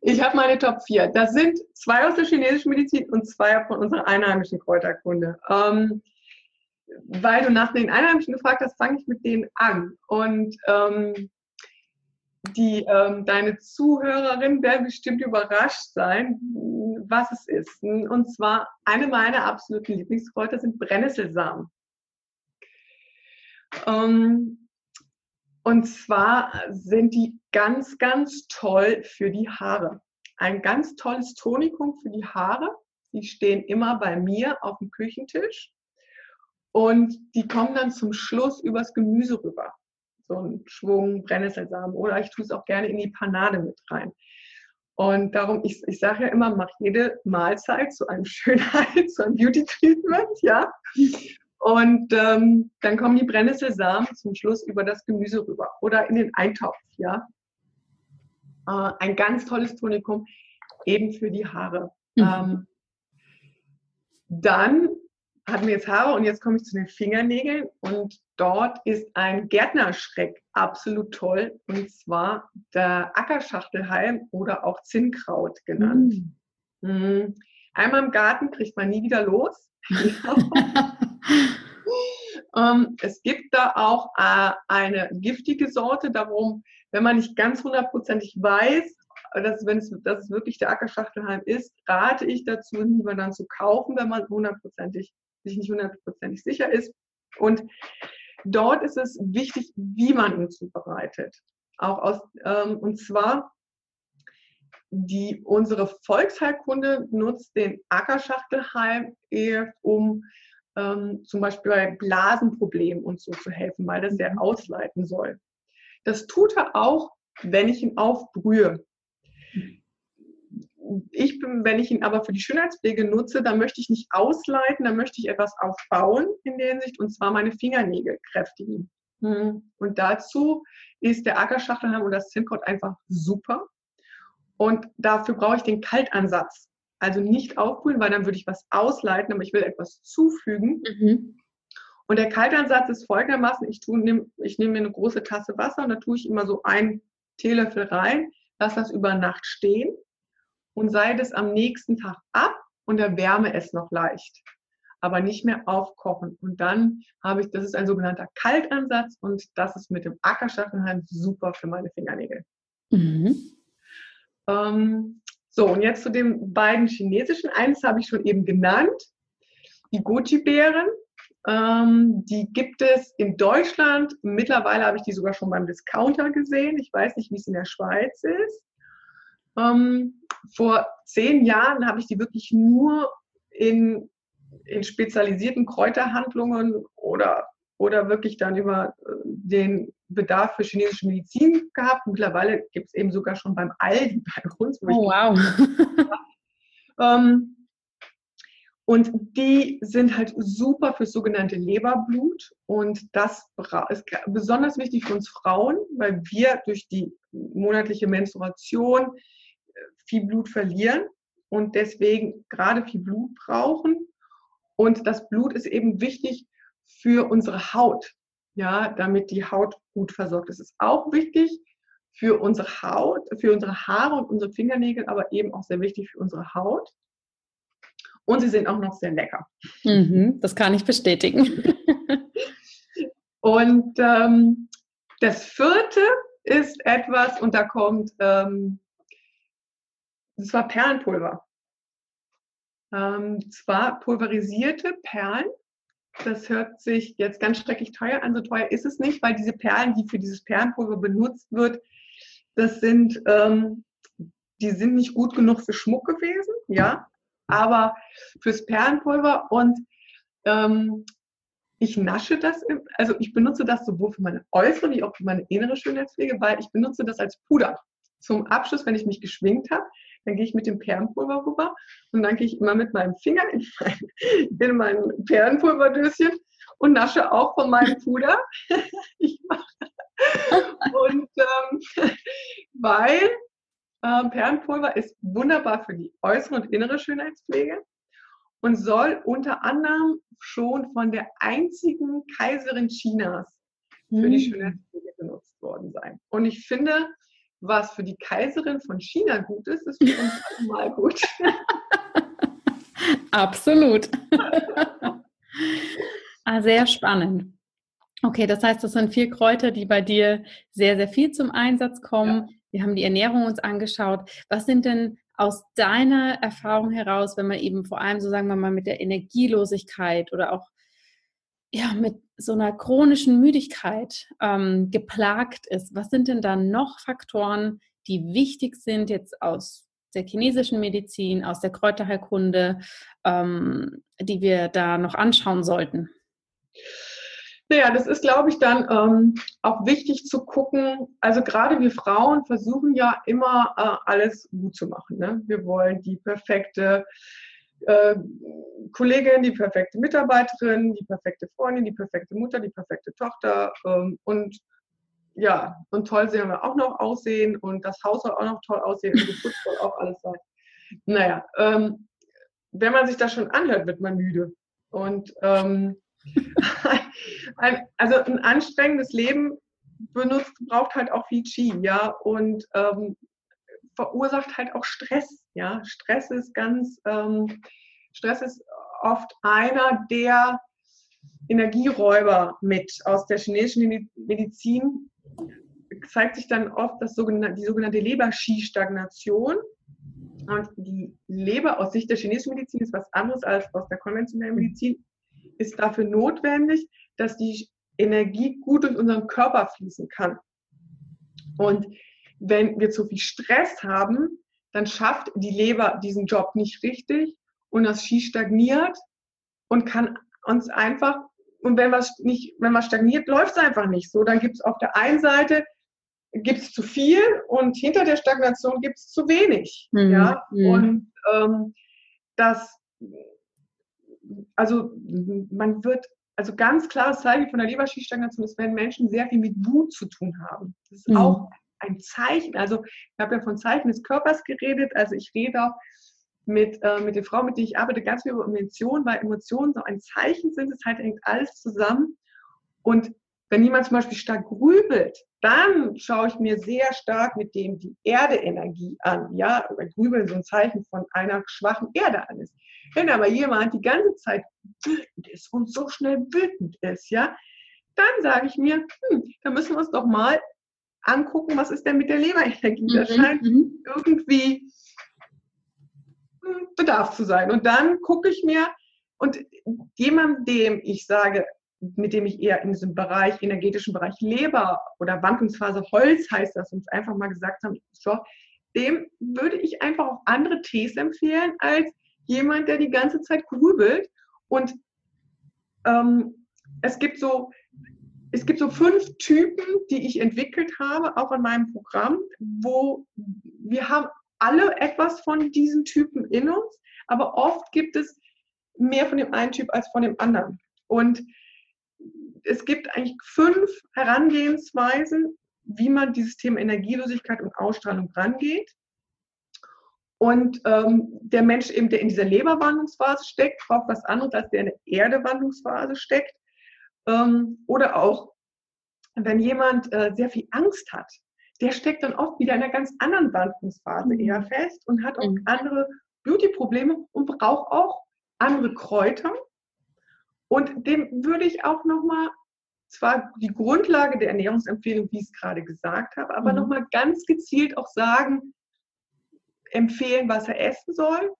ich habe meine Top 4. Das sind zwei aus der chinesischen Medizin und zwei von unserer einheimischen Kräuterkunde. Ähm, weil du nach den Einheimischen gefragt hast, fange ich mit denen an. Und ähm, die, ähm, deine Zuhörerinnen werden bestimmt überrascht sein, was es ist. Und zwar eine meiner absoluten Lieblingskräuter sind Brennnesselsamen. Ähm, und zwar sind die ganz, ganz toll für die Haare. Ein ganz tolles Tonikum für die Haare. Die stehen immer bei mir auf dem Küchentisch. Und die kommen dann zum Schluss übers Gemüse rüber. So ein Schwung Brennnesselsamen. Oder ich tue es auch gerne in die Panade mit rein. Und darum, ich, ich sage ja immer, mach jede Mahlzeit zu einem [LAUGHS] Schönheit, zu einem Beauty-Treatment, ja. Und ähm, dann kommen die Brennnesselsamen zum Schluss über das Gemüse rüber oder in den Eintopf, ja. Äh, ein ganz tolles Tonikum, eben für die Haare. Mhm. Ähm, dann hatten wir jetzt Haare und jetzt komme ich zu den Fingernägeln und dort ist ein Gärtnerschreck absolut toll und zwar der Ackerschachtelhalm oder auch Zinnkraut genannt. Mhm. Einmal im Garten kriegt man nie wieder los. [LAUGHS] ähm, es gibt da auch äh, eine giftige Sorte, darum, wenn man nicht ganz hundertprozentig weiß, dass, wenn es, dass es wirklich der Ackerschachtelhalm ist, rate ich dazu, lieber dann zu kaufen, wenn man hundertprozentig sich nicht hundertprozentig sicher ist. Und dort ist es wichtig, wie man ihn zubereitet. Auch aus, ähm, und zwar die, unsere Volksheilkunde nutzt den Ackerschachtelhalm eher, um ähm, zum Beispiel bei Blasenproblemen und so zu helfen, weil das sehr ausleiten soll. Das tut er auch, wenn ich ihn aufbrühe ich bin, wenn ich ihn aber für die Schönheitspflege nutze, dann möchte ich nicht ausleiten, dann möchte ich etwas aufbauen in der Hinsicht und zwar meine Fingernägel kräftigen. Hm. Und dazu ist der Ackerschachtelhalm und das Zinnkraut einfach super. Und dafür brauche ich den Kaltansatz. Also nicht aufbrühen, weil dann würde ich was ausleiten, aber ich will etwas zufügen. Mhm. Und der Kaltansatz ist folgendermaßen, ich, tue, nehm, ich nehme mir eine große Tasse Wasser und da tue ich immer so einen Teelöffel rein, lasse das über Nacht stehen und seide es am nächsten Tag ab und erwärme es noch leicht, aber nicht mehr aufkochen. Und dann habe ich, das ist ein sogenannter Kaltansatz und das ist mit dem Ackerschachenhalm super für meine Fingernägel. Mhm. Ähm, so, und jetzt zu den beiden chinesischen. Eins habe ich schon eben genannt, die Goji-Beeren. Ähm, die gibt es in Deutschland. Mittlerweile habe ich die sogar schon beim Discounter gesehen. Ich weiß nicht, wie es in der Schweiz ist. Ähm, vor zehn Jahren habe ich die wirklich nur in, in spezialisierten Kräuterhandlungen oder, oder wirklich dann über äh, den Bedarf für chinesische Medizin gehabt. Mittlerweile gibt es eben sogar schon beim Aldi [LAUGHS] bei uns. oh, wow. [LAUGHS] ähm, und die sind halt super fürs sogenannte Leberblut. Und das ist besonders wichtig für uns Frauen, weil wir durch die monatliche Menstruation viel Blut verlieren und deswegen gerade viel Blut brauchen. Und das Blut ist eben wichtig für unsere Haut, ja, damit die Haut gut versorgt ist. Es ist auch wichtig für unsere Haut, für unsere Haare und unsere Fingernägel, aber eben auch sehr wichtig für unsere Haut. Und sie sind auch noch sehr lecker. Mhm, das kann ich bestätigen. [LAUGHS] und ähm, das vierte ist etwas, und da kommt, ähm, das war Perlenpulver. Ähm, zwar pulverisierte Perlen. Das hört sich jetzt ganz schrecklich teuer an. So teuer ist es nicht, weil diese Perlen, die für dieses Perlenpulver benutzt wird, das sind, ähm, die sind nicht gut genug für Schmuck gewesen, ja, aber fürs Perlenpulver und ähm, ich nasche das, also ich benutze das sowohl für meine äußere wie auch für meine innere Schönheitspflege, weil ich benutze das als Puder. Zum Abschluss, wenn ich mich geschminkt habe, dann gehe ich mit dem Perlenpulver rüber und dann gehe ich immer mit meinem Finger in mein, [LAUGHS] in mein Perlenpulverdöschen und nasche auch von meinem [LAUGHS] Puder. [LAUGHS] ich mache und ähm, weil äh, Perlenpulver ist wunderbar für die äußere und innere Schönheitspflege und soll unter anderem schon von der einzigen Kaiserin Chinas für die hm. Schönheitspflege benutzt worden sein. Und ich finde, was für die Kaiserin von China gut ist, ist für uns alle mal gut. [LAUGHS] Absolut. ah, sehr spannend. Okay, das heißt, das sind vier Kräuter, die bei dir sehr, sehr viel zum Einsatz kommen. Ja. Wir haben die Ernährung uns angeschaut. Was sind denn aus deiner Erfahrung heraus, wenn man eben vor allem so sagen wir mal mit der Energielosigkeit oder auch ja mit so einer chronischen Müdigkeit ähm, geplagt ist, was sind denn da noch Faktoren, die wichtig sind jetzt aus der chinesischen Medizin, aus der Kräuterheilkunde, ähm, die wir da noch anschauen sollten? Naja, das ist, glaube ich, dann ähm, auch wichtig zu gucken. Also gerade wir Frauen versuchen ja immer äh, alles gut zu machen. Ne? Wir wollen die perfekte äh, Kollegin, die perfekte Mitarbeiterin, die perfekte Freundin, die perfekte Mutter, die perfekte Tochter ähm, und ja, und toll sehen wir auch noch aussehen und das Haus soll auch noch toll aussehen und geputzt soll auch alles sein. Naja, ähm, wenn man sich das schon anhört, wird man müde. Und ähm, [LAUGHS] ein, also ein anstrengendes Leben benutzt, braucht halt auch viel Qi, ja, und ähm, verursacht halt auch Stress, ja. Stress ist ganz, ähm, Stress ist oft einer der Energieräuber mit aus der chinesischen Medizin. Zeigt sich dann oft das sogenannte, die sogenannte Leber-Qi-Stagnation. Und die Leber aus Sicht der chinesischen Medizin ist was anderes als aus der konventionellen Medizin ist dafür notwendig, dass die Energie gut durch unseren Körper fließen kann. Und wenn wir zu viel Stress haben, dann schafft die Leber diesen Job nicht richtig und das Ski stagniert und kann uns einfach, und wenn was nicht, wenn was stagniert, läuft es einfach nicht so. Dann gibt es auf der einen Seite gibt es zu viel und hinter der Stagnation gibt es zu wenig. Mhm. Ja? Mhm. Und ähm, das also man wird, also ganz klares Zeichen von der Leberschießstagnation ist, wenn Menschen sehr viel mit Wut zu tun haben. Das ist mhm. auch ein Zeichen. Also ich habe ja von Zeichen des Körpers geredet. Also ich rede auch mit, äh, mit den Frauen, mit denen ich arbeite, ganz viel über Emotionen, weil Emotionen so ein Zeichen sind. Es halt hängt alles zusammen. Und wenn jemand zum Beispiel stark grübelt, dann schaue ich mir sehr stark mit dem die Erde-Energie an. Ja, weil Grübeln so ein Zeichen von einer schwachen Erde an ist. Wenn aber jemand die ganze Zeit wütend ist und so schnell wütend ist, ja, dann sage ich mir, hm, da müssen wir uns doch mal angucken, was ist denn mit der Leberenergie? Mhm. Da scheint mhm. irgendwie hm, Bedarf zu sein. Und dann gucke ich mir, und jemandem, dem ich sage, mit dem ich eher in diesem Bereich, energetischen Bereich Leber oder Wandlungsphase Holz heißt das, uns einfach mal gesagt haben, so, dem würde ich einfach auch andere Tees empfehlen als jemand, der die ganze Zeit grübelt. Und ähm, es gibt so, es gibt so fünf Typen, die ich entwickelt habe, auch in meinem Programm, wo wir haben alle etwas von diesen Typen in uns, aber oft gibt es mehr von dem einen Typ als von dem anderen. Und es gibt eigentlich fünf Herangehensweisen, wie man dieses Thema Energielosigkeit und Ausstrahlung rangeht. Und ähm, der Mensch eben, der in dieser Leberwandlungsphase steckt, braucht was anderes, als der in der Erdewandlungsphase steckt. Ähm, oder auch, wenn jemand äh, sehr viel Angst hat, der steckt dann oft wieder in einer ganz anderen Wandlungsphase mhm. eher fest und hat auch mhm. andere Beauty-Probleme und braucht auch andere Kräuter. Und dem würde ich auch nochmal, zwar die Grundlage der Ernährungsempfehlung, wie ich es gerade gesagt habe, aber mhm. nochmal ganz gezielt auch sagen, empfehlen, was er essen soll.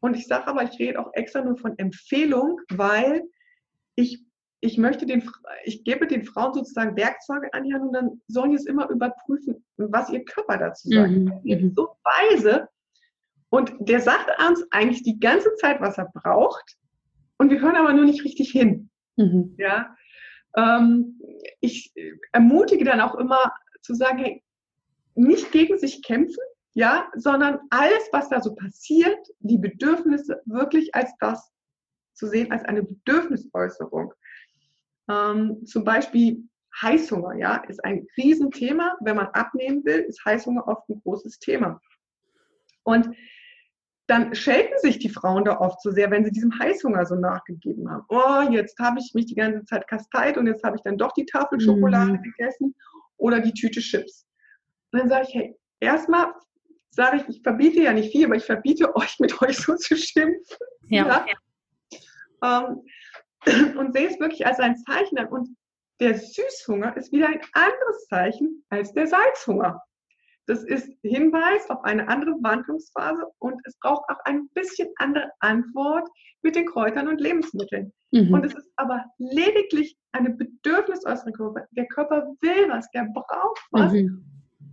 Und ich sage aber, ich rede auch extra nur von Empfehlung, weil ich ich möchte den, ich gebe den Frauen sozusagen Werkzeuge an die Hand und dann sollen die es immer überprüfen, was ihr Körper dazu sagt. Mhm. So weise. Und der sagt uns eigentlich die ganze Zeit, was er braucht. Und wir hören aber nur nicht richtig hin. Mhm. Ja. Ähm, ich ermutige dann auch immer zu sagen, hey, nicht gegen sich kämpfen, ja, sondern alles, was da so passiert, die Bedürfnisse wirklich als das zu sehen, als eine Bedürfnisäußerung. Ähm, zum Beispiel Heißhunger, ja, ist ein Riesenthema. Wenn man abnehmen will, ist Heißhunger oft ein großes Thema. Und dann schelten sich die Frauen da oft so sehr, wenn sie diesem Heißhunger so nachgegeben haben. Oh, jetzt habe ich mich die ganze Zeit kasteit und jetzt habe ich dann doch die Tafel Schokolade mhm. gegessen oder die Tüte Chips. Und dann sage ich, hey, erstmal sage ich, ich verbiete ja nicht viel, aber ich verbiete [LAUGHS] euch, mit euch so zu schimpfen. Ja. ja? Ähm, [CLEARS THROAT] und sehe es wirklich als ein Zeichen an. Und der Süßhunger ist wieder ein anderes Zeichen als der Salzhunger. Das ist Hinweis auf eine andere Wandlungsphase und es braucht auch ein bisschen andere Antwort mit den Kräutern und Lebensmitteln. Mhm. Und es ist aber lediglich eine bedürfnisäußere Körper. Der Körper will was, der braucht was. Mhm.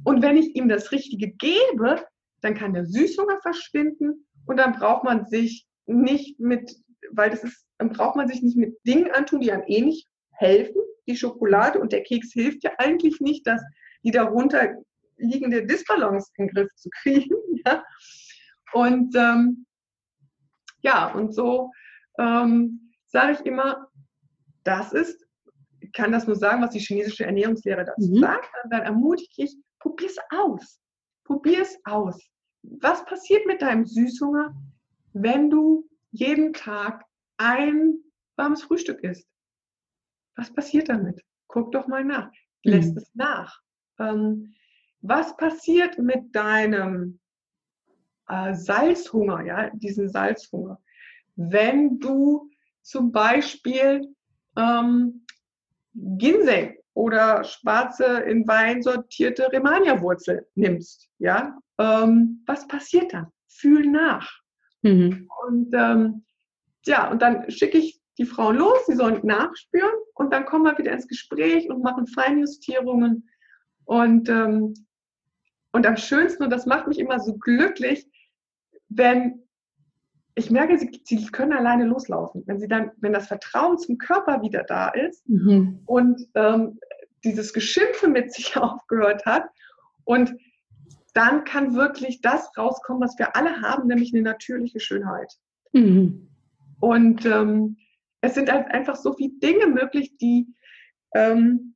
Und wenn ich ihm das Richtige gebe, dann kann der Süßhunger verschwinden und dann braucht man sich nicht mit weil das ist, dann braucht man sich nicht mit Dingen antun, die einem eh nicht helfen. Die Schokolade und der Keks hilft ja eigentlich nicht, dass die darunter liegende Disbalance in den Griff zu kriegen. [LAUGHS] Ja? Und ähm, ja, und so ähm, sage ich immer, das ist, ich kann das nur sagen, was die chinesische Ernährungslehre dazu mhm. sagt, dann ermutige ich, probier es aus. Probier es aus. Was passiert mit deinem Süßhunger, wenn du jeden Tag ein warmes Frühstück isst. Was passiert damit? Guck doch mal nach. Lässt mhm. es nach. Ähm, was passiert mit deinem äh, Salzhunger, ja, diesen Salzhunger? Wenn du zum Beispiel ähm, Ginseng oder schwarze in Wein sortierte Remania-Wurzel nimmst, ja, ähm, was passiert dann? Fühl nach. Mhm. Und ähm, ja, und dann schicke ich die Frauen los, sie sollen nachspüren und dann kommen wir wieder ins Gespräch und machen Feinjustierungen. Und, ähm, und am schönsten, und das macht mich immer so glücklich, wenn ich merke, sie, sie können alleine loslaufen. Wenn sie dann, wenn das Vertrauen zum Körper wieder da ist mhm. und ähm, dieses Geschimpfe mit [LAUGHS] sich aufgehört hat und dann kann wirklich das rauskommen, was wir alle haben, nämlich eine natürliche Schönheit. Mhm. Und ähm, es sind halt einfach so viele Dinge möglich, die ähm,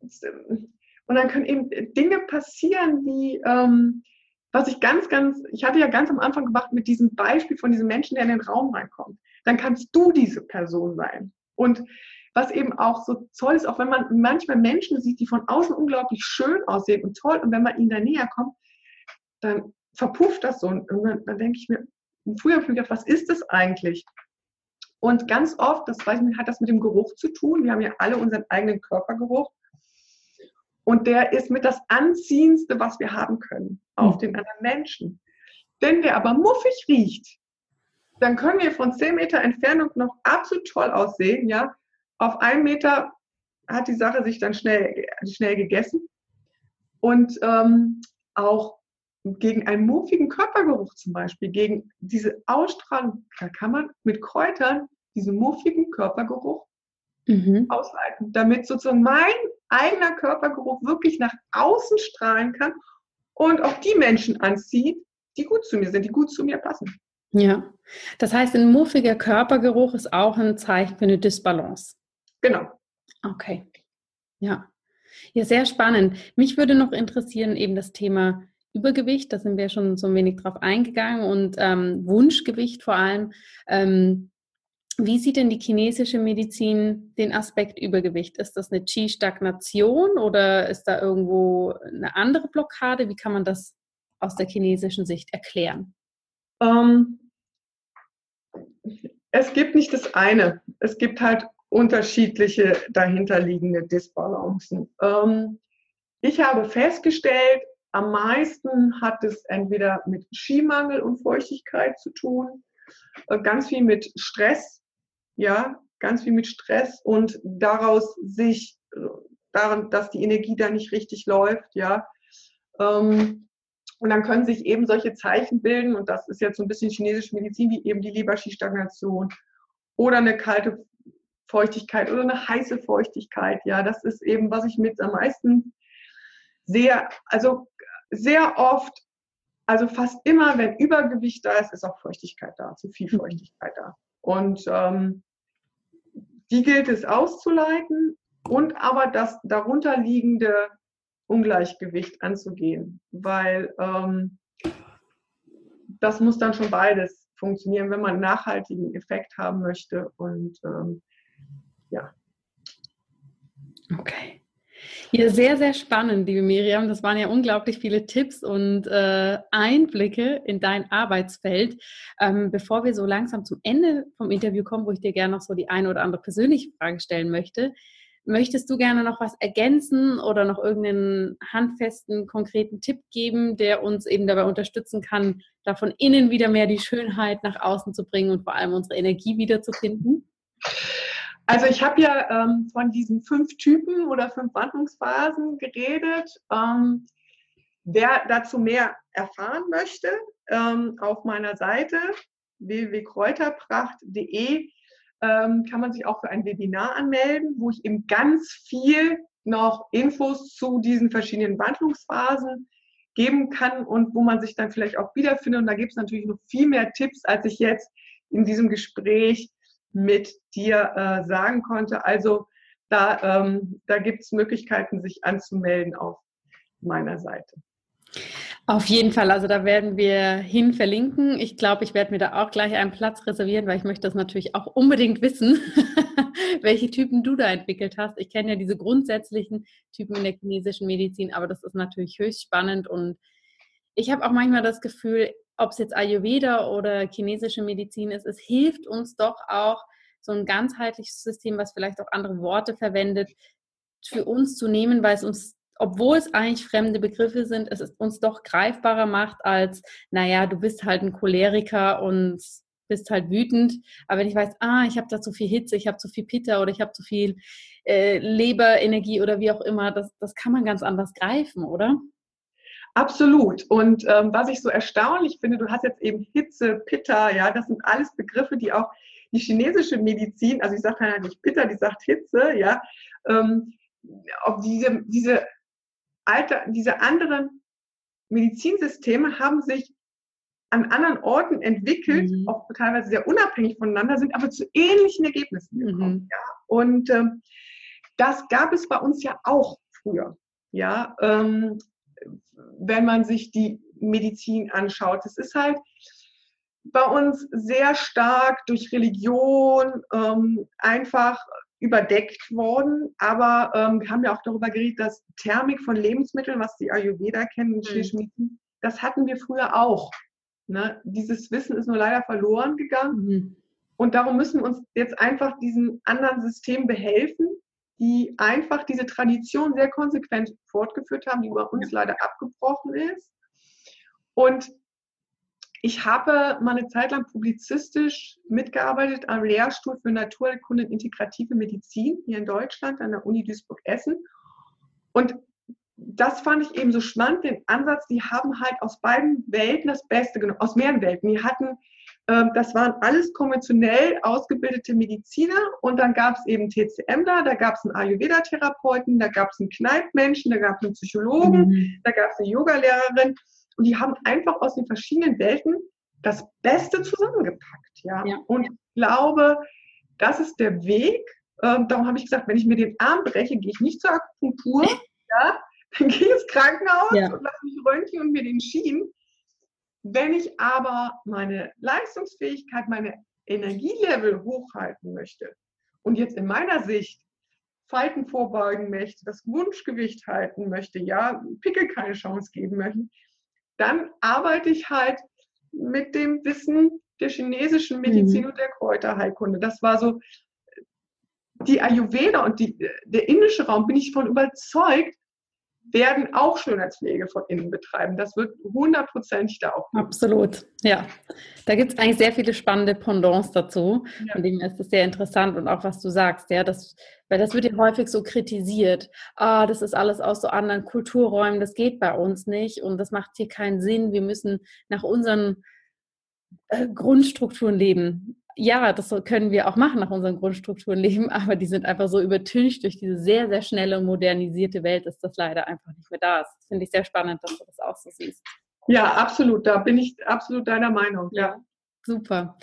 und dann können eben Dinge passieren, wie ähm, was ich ganz, ganz, ich hatte ja ganz am Anfang gemacht mit diesem Beispiel von diesem Menschen, der in den Raum reinkommt. Dann kannst du diese Person sein. Und was eben auch so toll ist, auch wenn man manchmal Menschen sieht, die von außen unglaublich schön aussehen und toll, und wenn man ihnen da näher kommt, dann verpufft das so. Und dann, dann denke ich mir, früher mir gedacht, was ist das eigentlich? Und ganz oft, das weiß ich, hat das mit dem Geruch zu tun. Wir haben ja alle unseren eigenen Körpergeruch. Und der ist mit das Anziehendste, was wir haben können auf mhm. den anderen Menschen. Wenn der aber muffig riecht, dann können wir von 10 Meter Entfernung noch absolut toll aussehen, ja. Auf einem Meter hat die Sache sich dann schnell, schnell gegessen. Und ähm, auch gegen einen muffigen Körpergeruch zum Beispiel, gegen diese Ausstrahlung, da kann man mit Kräutern diesen muffigen Körpergeruch mhm. ausleiten, damit sozusagen mein eigener Körpergeruch wirklich nach außen strahlen kann und auch die Menschen anzieht, die gut zu mir sind, die gut zu mir passen. Ja, das heißt, ein muffiger Körpergeruch ist auch ein Zeichen für eine Disbalance. Genau. Okay. Ja. Ja, sehr spannend. Mich würde noch interessieren, eben das Thema Übergewicht, da sind wir schon so ein wenig drauf eingegangen und ähm, Wunschgewicht vor allem. Ähm, Wie sieht denn die chinesische Medizin den Aspekt Übergewicht? Ist das eine Qi-Stagnation oder ist da irgendwo eine andere Blockade? Wie kann man das aus der chinesischen Sicht erklären? Ähm, es gibt nicht das eine. Es gibt halt unterschiedliche dahinterliegende Disbalancen. Ähm, ich habe festgestellt, am meisten hat es entweder mit Skimangel und Feuchtigkeit zu tun, äh, ganz viel mit Stress, ja, ganz viel mit Stress und daraus sich, äh, daran, dass die Energie da nicht richtig läuft, ja. Ähm, und dann können sich eben solche Zeichen bilden, und das ist jetzt so ein bisschen chinesische Medizin, wie eben die Leberski-Stagnation oder eine kalte Feuchtigkeit oder eine heiße Feuchtigkeit. Ja, das ist eben, was ich mit am meisten sehr, also sehr oft, also fast immer, wenn Übergewicht da ist, ist auch Feuchtigkeit da, zu viel mhm. Feuchtigkeit da. Und ähm, die gilt es auszuleiten und aber das darunterliegende Ungleichgewicht anzugehen, weil ähm, das muss dann schon beides funktionieren, wenn man einen nachhaltigen Effekt haben möchte. Und ähm, ja. Okay. Ja, sehr, sehr spannend, liebe Miriam. Das waren ja unglaublich viele Tipps und äh, Einblicke in dein Arbeitsfeld. Ähm, bevor wir so langsam zum Ende vom Interview kommen, wo ich dir gerne noch so die eine oder andere persönliche Frage stellen möchte, möchtest du gerne noch was ergänzen oder noch irgendeinen handfesten, konkreten Tipp geben, der uns eben dabei unterstützen kann, da von innen wieder mehr die Schönheit nach außen zu bringen und vor allem unsere Energie wiederzufinden? Also ich habe ja ähm, von diesen fünf Typen oder fünf Wandlungsphasen geredet. Ähm, wer dazu mehr erfahren möchte, ähm, auf meiner Seite www.kräuterpracht.de ähm, kann man sich auch für ein Webinar anmelden, wo ich eben ganz viel noch Infos zu diesen verschiedenen Wandlungsphasen geben kann und wo man sich dann vielleicht auch wiederfindet. Und da gibt es natürlich noch viel mehr Tipps, als ich jetzt in diesem Gespräch mit dir äh, sagen konnte. Also da, ähm, da gibt es Möglichkeiten, sich anzumelden auf meiner Seite. Auf jeden Fall, also da werden wir hin verlinken. Ich glaube, ich werde mir da auch gleich einen Platz reservieren, weil ich möchte das natürlich auch unbedingt wissen, [LAUGHS] welche Typen du da entwickelt hast. Ich kenne ja diese grundsätzlichen Typen in der chinesischen Medizin, aber das ist natürlich höchst spannend und ich habe auch manchmal das Gefühl, ob es jetzt Ayurveda oder chinesische Medizin ist, es hilft uns doch auch, so ein ganzheitliches System, was vielleicht auch andere Worte verwendet, für uns zu nehmen, weil es uns, obwohl es eigentlich fremde Begriffe sind, es uns doch greifbarer macht als, naja, du bist halt ein Choleriker und bist halt wütend. Aber wenn ich weiß, ah, ich habe da zu viel Hitze, ich habe zu viel Pitta oder ich habe zu viel äh, Leberenergie oder wie auch immer, das, das kann man ganz anders greifen, oder? Absolut. Und ähm, was ich so erstaunlich finde, du hast jetzt eben Hitze, Pitta, ja, das sind alles Begriffe, die auch die chinesische Medizin, also ich sage ja nicht Pitta, die sagt Hitze, ja, ähm, ob diese, diese alte, diese anderen Medizinsysteme haben sich an anderen Orten entwickelt, mhm. auch teilweise sehr unabhängig voneinander sind, aber zu ähnlichen Ergebnissen mhm. gekommen. Mhm. Ja. Und ähm, das gab es bei uns ja auch früher. Ja, ähm, wenn man sich die Medizin anschaut. Es ist halt bei uns sehr stark durch Religion ähm, einfach überdeckt worden. Aber ähm, wir haben ja auch darüber geredet, dass Thermik von Lebensmitteln, was die Ayurveda kennen, mhm. das hatten wir früher auch. Ne? Dieses Wissen ist nur leider verloren gegangen. Mhm. Und darum müssen wir uns jetzt einfach diesen anderen Systemen behelfen, die einfach diese Tradition sehr konsequent fortgeführt haben, die bei uns leider abgebrochen ist. Und ich habe mal eine Zeit lang publizistisch mitgearbeitet am Lehrstuhl für Naturkunde und integrative Medizin hier in Deutschland an der Uni Duisburg-Essen. Und das fand ich eben so spannend, den Ansatz, die haben halt aus beiden Welten das Beste genommen, aus mehreren Welten. Die hatten, das waren alles konventionell ausgebildete Mediziner und dann gab es eben TCM da, da gab es einen Ayurveda-Therapeuten, da gab es einen Kneipmenschen, da gab es einen Psychologen, mhm. da gab es eine Yogalehrerin und die haben einfach aus den verschiedenen Welten das Beste zusammengepackt. Ja? ja. Und ich glaube, das ist der Weg. Ähm, darum habe ich gesagt, wenn ich mir den Arm breche, gehe ich nicht zur Akupunktur, ja? dann gehe ich ins Krankenhaus ja. und lasse mich röntgen und mir den schienen. Wenn ich aber meine Leistungsfähigkeit, meine Energielevel hochhalten möchte und jetzt in meiner Sicht Falten vorbeugen möchte, das Wunschgewicht halten möchte, ja, Pickel keine Chance geben möchte, dann arbeite ich halt mit dem Wissen der chinesischen Medizin mhm. und der Kräuterheilkunde. Das war so die Ayurveda und die, der indische Raum, bin ich von überzeugt, werden auch Schönheitspflege von innen betreiben. Das wird hundertprozentig da auch. Geben. Absolut, ja. Da gibt es eigentlich sehr viele spannende Pendants dazu. Ja. Von dem ist es sehr interessant und auch was du sagst, ja, das, weil das wird ja häufig so kritisiert. Ah, das ist alles aus so anderen Kulturräumen, das geht bei uns nicht und das macht hier keinen Sinn. Wir müssen nach unseren äh, Grundstrukturen leben ja, das können wir auch machen nach unseren Grundstrukturen leben, [LAUGHS] aber die sind einfach so übertüncht durch diese sehr, sehr schnelle und modernisierte Welt, dass das leider einfach nicht mehr da ist. Das finde ich sehr spannend, dass du das auch so siehst. Ja, absolut. Da bin ich absolut deiner Meinung. Ja. Super.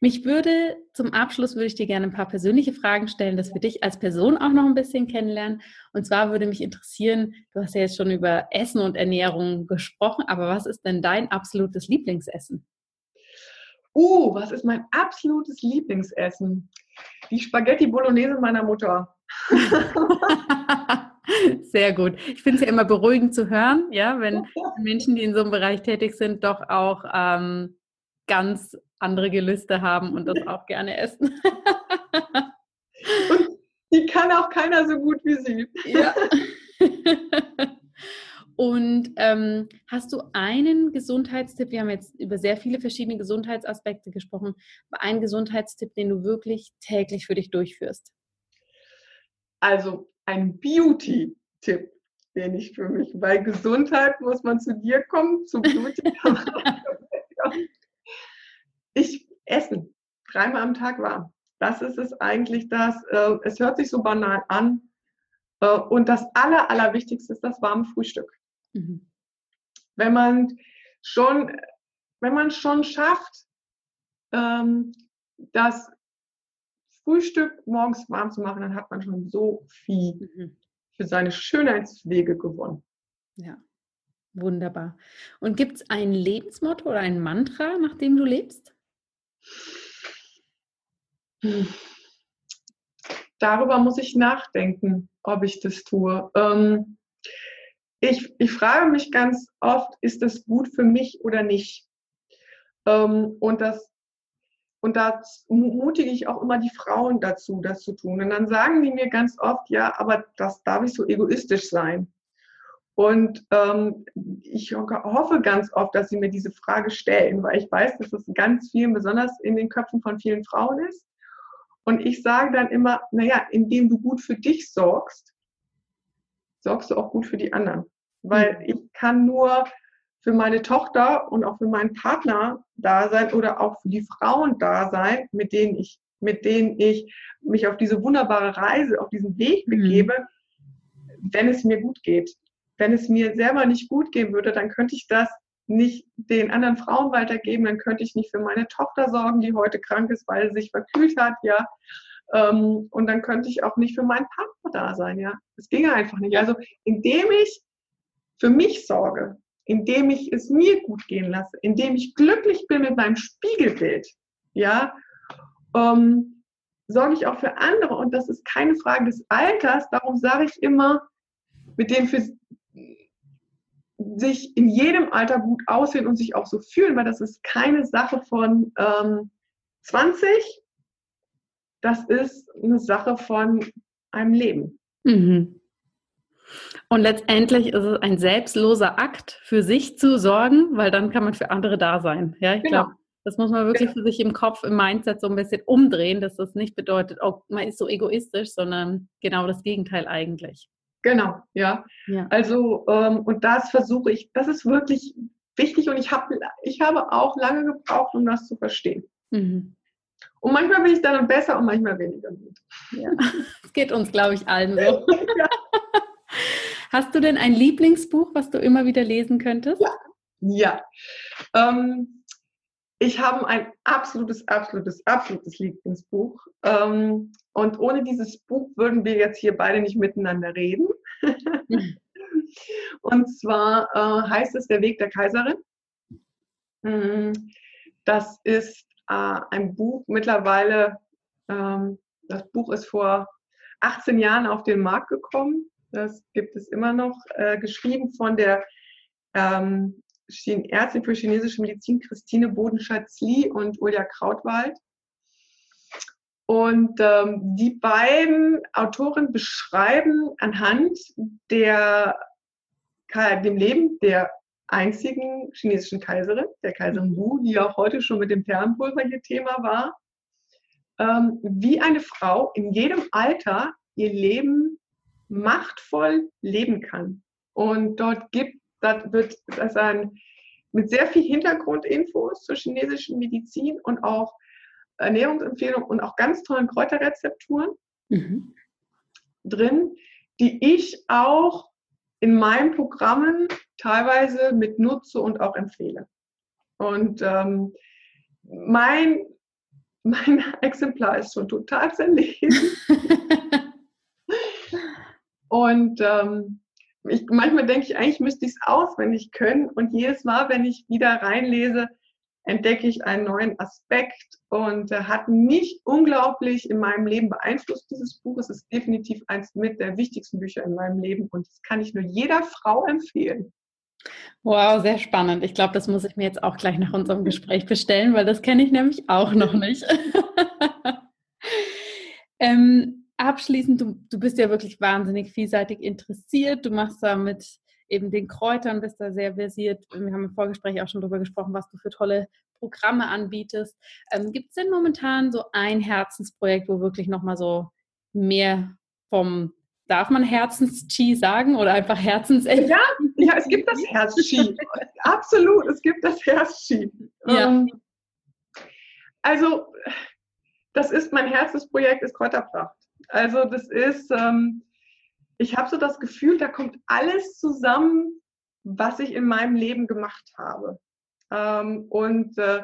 Mich würde zum Abschluss würde ich dir gerne ein paar persönliche Fragen stellen, dass wir dich als Person auch noch ein bisschen kennenlernen. Und zwar würde mich interessieren, du hast ja jetzt schon über Essen und Ernährung gesprochen, aber was ist denn dein absolutes Lieblingsessen? Uh, was ist mein absolutes Lieblingsessen? Die Spaghetti Bolognese meiner Mutter. [LAUGHS] Sehr gut. Ich finde es ja immer beruhigend zu hören, ja, wenn [LAUGHS] Menschen, die in so einem Bereich tätig sind, doch auch ähm, ganz andere Gelüste haben und das auch gerne essen. und die kann auch keiner so gut wie sie. Ja. [LAUGHS] Und ähm, hast du einen Gesundheitstipp? Wir haben jetzt über sehr viele verschiedene Gesundheitsaspekte gesprochen, aber einen Gesundheitstipp, den du wirklich täglich für dich durchführst? Also ein Beauty-Tipp, den ich für mich, weil Gesundheit muss man zu dir kommen, zu Beauty. [LAUGHS] ich essen dreimal am Tag warm. Das ist es eigentlich, das. Äh, es hört sich so banal an. Äh, und das Aller, Allerwichtigste ist das warme Frühstück. Mhm. Wenn man schon, wenn man schon schafft, ähm, das Frühstück morgens warm zu machen, dann hat man schon so viel mhm. für seine Schönheitspflege gewonnen. Ja, wunderbar. Und gibt es ein Lebensmotto oder ein Mantra, nach dem du lebst? Darüber muss ich nachdenken, ob ich das tue. Ähm, ich, ich frage mich ganz oft, ist das gut für mich oder nicht? Ähm, und das und da mutige ich auch immer die Frauen dazu, das zu tun. Und dann sagen die mir ganz oft, ja, aber das darf ich so egoistisch sein. Und ähm, ich hoffe ganz oft, dass sie mir diese Frage stellen, weil ich weiß, dass das ganz vielen, besonders in den Köpfen von vielen Frauen ist. Und ich sage dann immer, naja, indem du gut für dich sorgst, sorgst du auch gut für die anderen. Weil mhm. ich kann nur für meine Tochter und auch für meinen Partner da sein oder auch für die Frauen da sein, mit denen ich, mit denen ich mich auf diese wunderbare Reise, auf diesen Weg mhm. begebe, mhm. wenn es mir gut geht. Wenn es mir selber nicht gut gehen würde, dann könnte ich das nicht den anderen Frauen weitergeben, dann könnte ich nicht für meine Tochter sorgen, die heute krank ist, weil sie sich verkühlt hat, ja. Ähm, und dann könnte ich auch nicht für meinen Partner da sein, ja. Das ginge einfach nicht. Also indem ich für mich sorge, indem ich es mir gut gehen lasse, indem ich glücklich bin mit meinem Spiegelbild, ja, ähm, sorge ich auch für andere. Und das ist keine Frage des Alters. Darum sage ich immer, mit dem für sich in jedem Alter gut aussehen und sich auch so fühlen, weil das ist keine Sache von ähm, 20, das ist eine Sache von einem Leben. Mhm. Und letztendlich ist es ein selbstloser Akt, für sich zu sorgen, weil dann kann man für andere da sein. Ja, ich genau. glaube, das muss man wirklich genau. für sich im Kopf, im Mindset so ein bisschen umdrehen, dass das nicht bedeutet, oh, man ist so egoistisch, sondern genau das Gegenteil eigentlich. Genau, ja. ja. Also, ähm, und das versuche ich, das ist wirklich wichtig und ich, hab, ich habe auch lange gebraucht, um das zu verstehen. Mhm. Und manchmal bin ich dann besser und manchmal weniger gut. Ja, [LAUGHS] es geht uns, glaube ich, allen so. [LAUGHS] ja. Hast du denn ein Lieblingsbuch, was du immer wieder lesen könntest? Ja. ja. Ähm, ich habe ein absolutes, absolutes, absolutes Lieblingsbuch. Ähm, und ohne dieses Buch würden wir jetzt hier beide nicht miteinander reden. [LAUGHS] und zwar äh, heißt es Der Weg der Kaiserin. Mm, das ist äh, ein Buch mittlerweile, ähm, das Buch ist vor 18 Jahren auf den Markt gekommen. Das gibt es immer noch, äh, geschrieben von der ähm, Ärztin für chinesische Medizin Christine Bodenschatz-Lee und Ulja Krautwald. Und ähm, die beiden Autoren beschreiben anhand der, dem Leben der einzigen chinesischen Kaiserin, der Kaiserin Wu, die auch heute schon mit dem Fernpulver hier Thema war, ähm, wie eine Frau in jedem Alter ihr Leben machtvoll leben kann. Und dort gibt, das wird das ein, mit sehr viel Hintergrundinfos zur chinesischen Medizin und auch Ernährungsempfehlungen und auch ganz tollen Kräuterrezepturen mhm. drin, die ich auch in meinen Programmen teilweise mit nutze und auch empfehle. Und ähm, mein, [LAUGHS] mein Exemplar ist schon total zerlesen. [LAUGHS] und ähm, ich, manchmal denke ich, eigentlich müsste ich es auswendig können. Und jedes Mal, wenn ich wieder reinlese, entdecke ich einen neuen Aspekt und äh, hat mich unglaublich in meinem Leben beeinflusst, dieses Buch. Es ist definitiv eins mit der wichtigsten Bücher in meinem Leben und das kann ich nur jeder Frau empfehlen. Wow, sehr spannend. Ich glaube, das muss ich mir jetzt auch gleich nach unserem [LAUGHS] Gespräch bestellen, weil das kenne ich nämlich auch noch [LAUGHS] nicht. [LAUGHS] ähm, abschließend, du, du bist ja wirklich wahnsinnig vielseitig interessiert. Du machst da mit eben den Kräutern bist da sehr versiert. Wir haben im Vorgespräch auch schon darüber gesprochen, was du für tolle Programme anbietest. Ähm, Gibt es denn momentan so ein Herzensprojekt, wo wirklich nochmal so mehr vom, darf man Herzens-Chi sagen oder einfach herzens ja, ja, es gibt das Herz-Chi. Absolut, es gibt das Herz-Chi. Ja. Ähm, also, das ist mein Herzensprojekt, ist Kräuterpracht. Also, das ist, ähm, ich habe so das Gefühl, da kommt alles zusammen, was ich in meinem Leben gemacht habe. Ähm, und äh,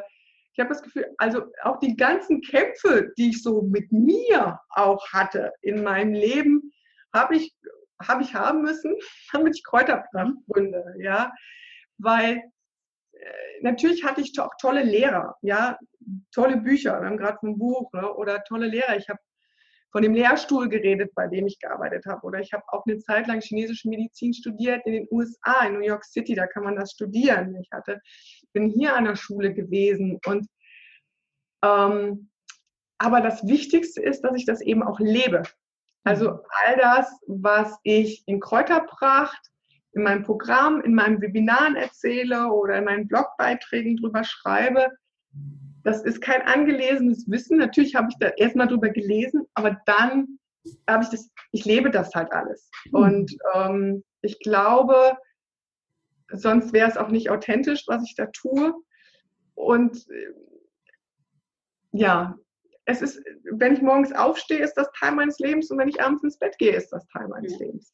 ich habe das Gefühl, also auch die ganzen Kämpfe, die ich so mit mir auch hatte in meinem Leben, habe ich, hab ich haben müssen, [LAUGHS] damit ich Kräuterpracht gründe. Ja? Weil äh, natürlich hatte ich auch tolle Lehrer, ja, tolle Bücher, wir haben gerade ein Buch ne, oder tolle Lehrer. Ich habe von dem Lehrstuhl geredet, bei dem ich gearbeitet habe. Oder ich habe auch eine Zeit lang chinesische Medizin studiert in den USA, in New York City, da kann man das studieren. Ich hatte, bin hier an der Schule gewesen und ähm, aber das Wichtigste ist, dass ich das eben auch lebe. Also mhm. all das, was ich in Kräuterpracht, in meinem Programm, in meinen Webinaren erzähle oder in meinen Blogbeiträgen drüber schreibe, das ist kein angelesenes Wissen. Natürlich habe ich da erstmal drüber gelesen, aber dann habe ich das, ich lebe das halt alles. Mhm. Und ähm, ich glaube, sonst wäre es auch nicht authentisch, was ich da tue. Und äh, ja, es ist, wenn ich morgens aufstehe, ist das Teil meines Lebens und wenn ich abends ins Bett gehe, ist das Teil meines Lebens.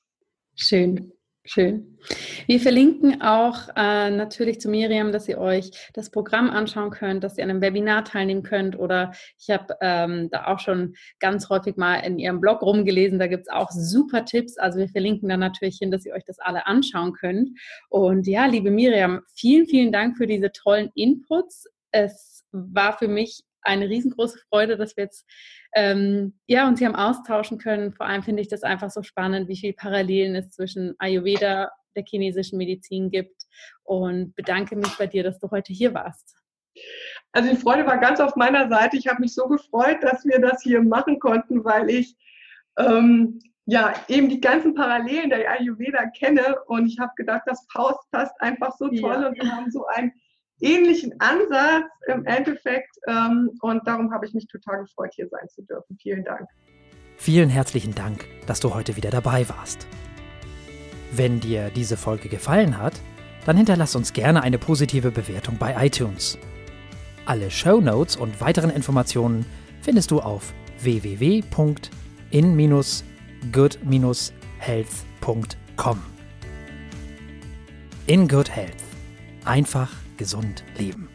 Schön. Schön. Wir verlinken auch äh, natürlich zu Miriam, dass ihr euch das Programm anschauen könnt, dass ihr an einem Webinar teilnehmen könnt. Oder ich habe ähm, da auch schon ganz häufig mal in ihrem Blog rumgelesen. Da gibt es auch super Tipps. Also wir verlinken da natürlich hin, dass ihr euch das alle anschauen könnt. Und ja, liebe Miriam, vielen, vielen Dank für diese tollen Inputs. Es war für mich eine riesengroße Freude, dass wir jetzt ähm, ja, uns hier am austauschen können. Vor allem finde ich das einfach so spannend, wie viele Parallelen es zwischen Ayurveda, der chinesischen Medizin gibt und bedanke mich bei dir, dass du heute hier warst. Also die Freude war ganz auf meiner Seite. Ich habe mich so gefreut, dass wir das hier machen konnten, weil ich ähm, ja eben die ganzen Parallelen der Ayurveda kenne und ich habe gedacht, das passt einfach so toll ja. und wir haben so ein ähnlichen Ansatz im Endeffekt. Ähm, und darum habe ich mich total gefreut, hier sein zu dürfen. Vielen Dank. Vielen herzlichen Dank, dass du heute wieder dabei warst. Wenn dir diese Folge gefallen hat, dann hinterlass uns gerne eine positive Bewertung bei iTunes. Alle Show Notes und weiteren Informationen findest du auf www.in-good-health.com. In Good Health. Einfach gesund leben.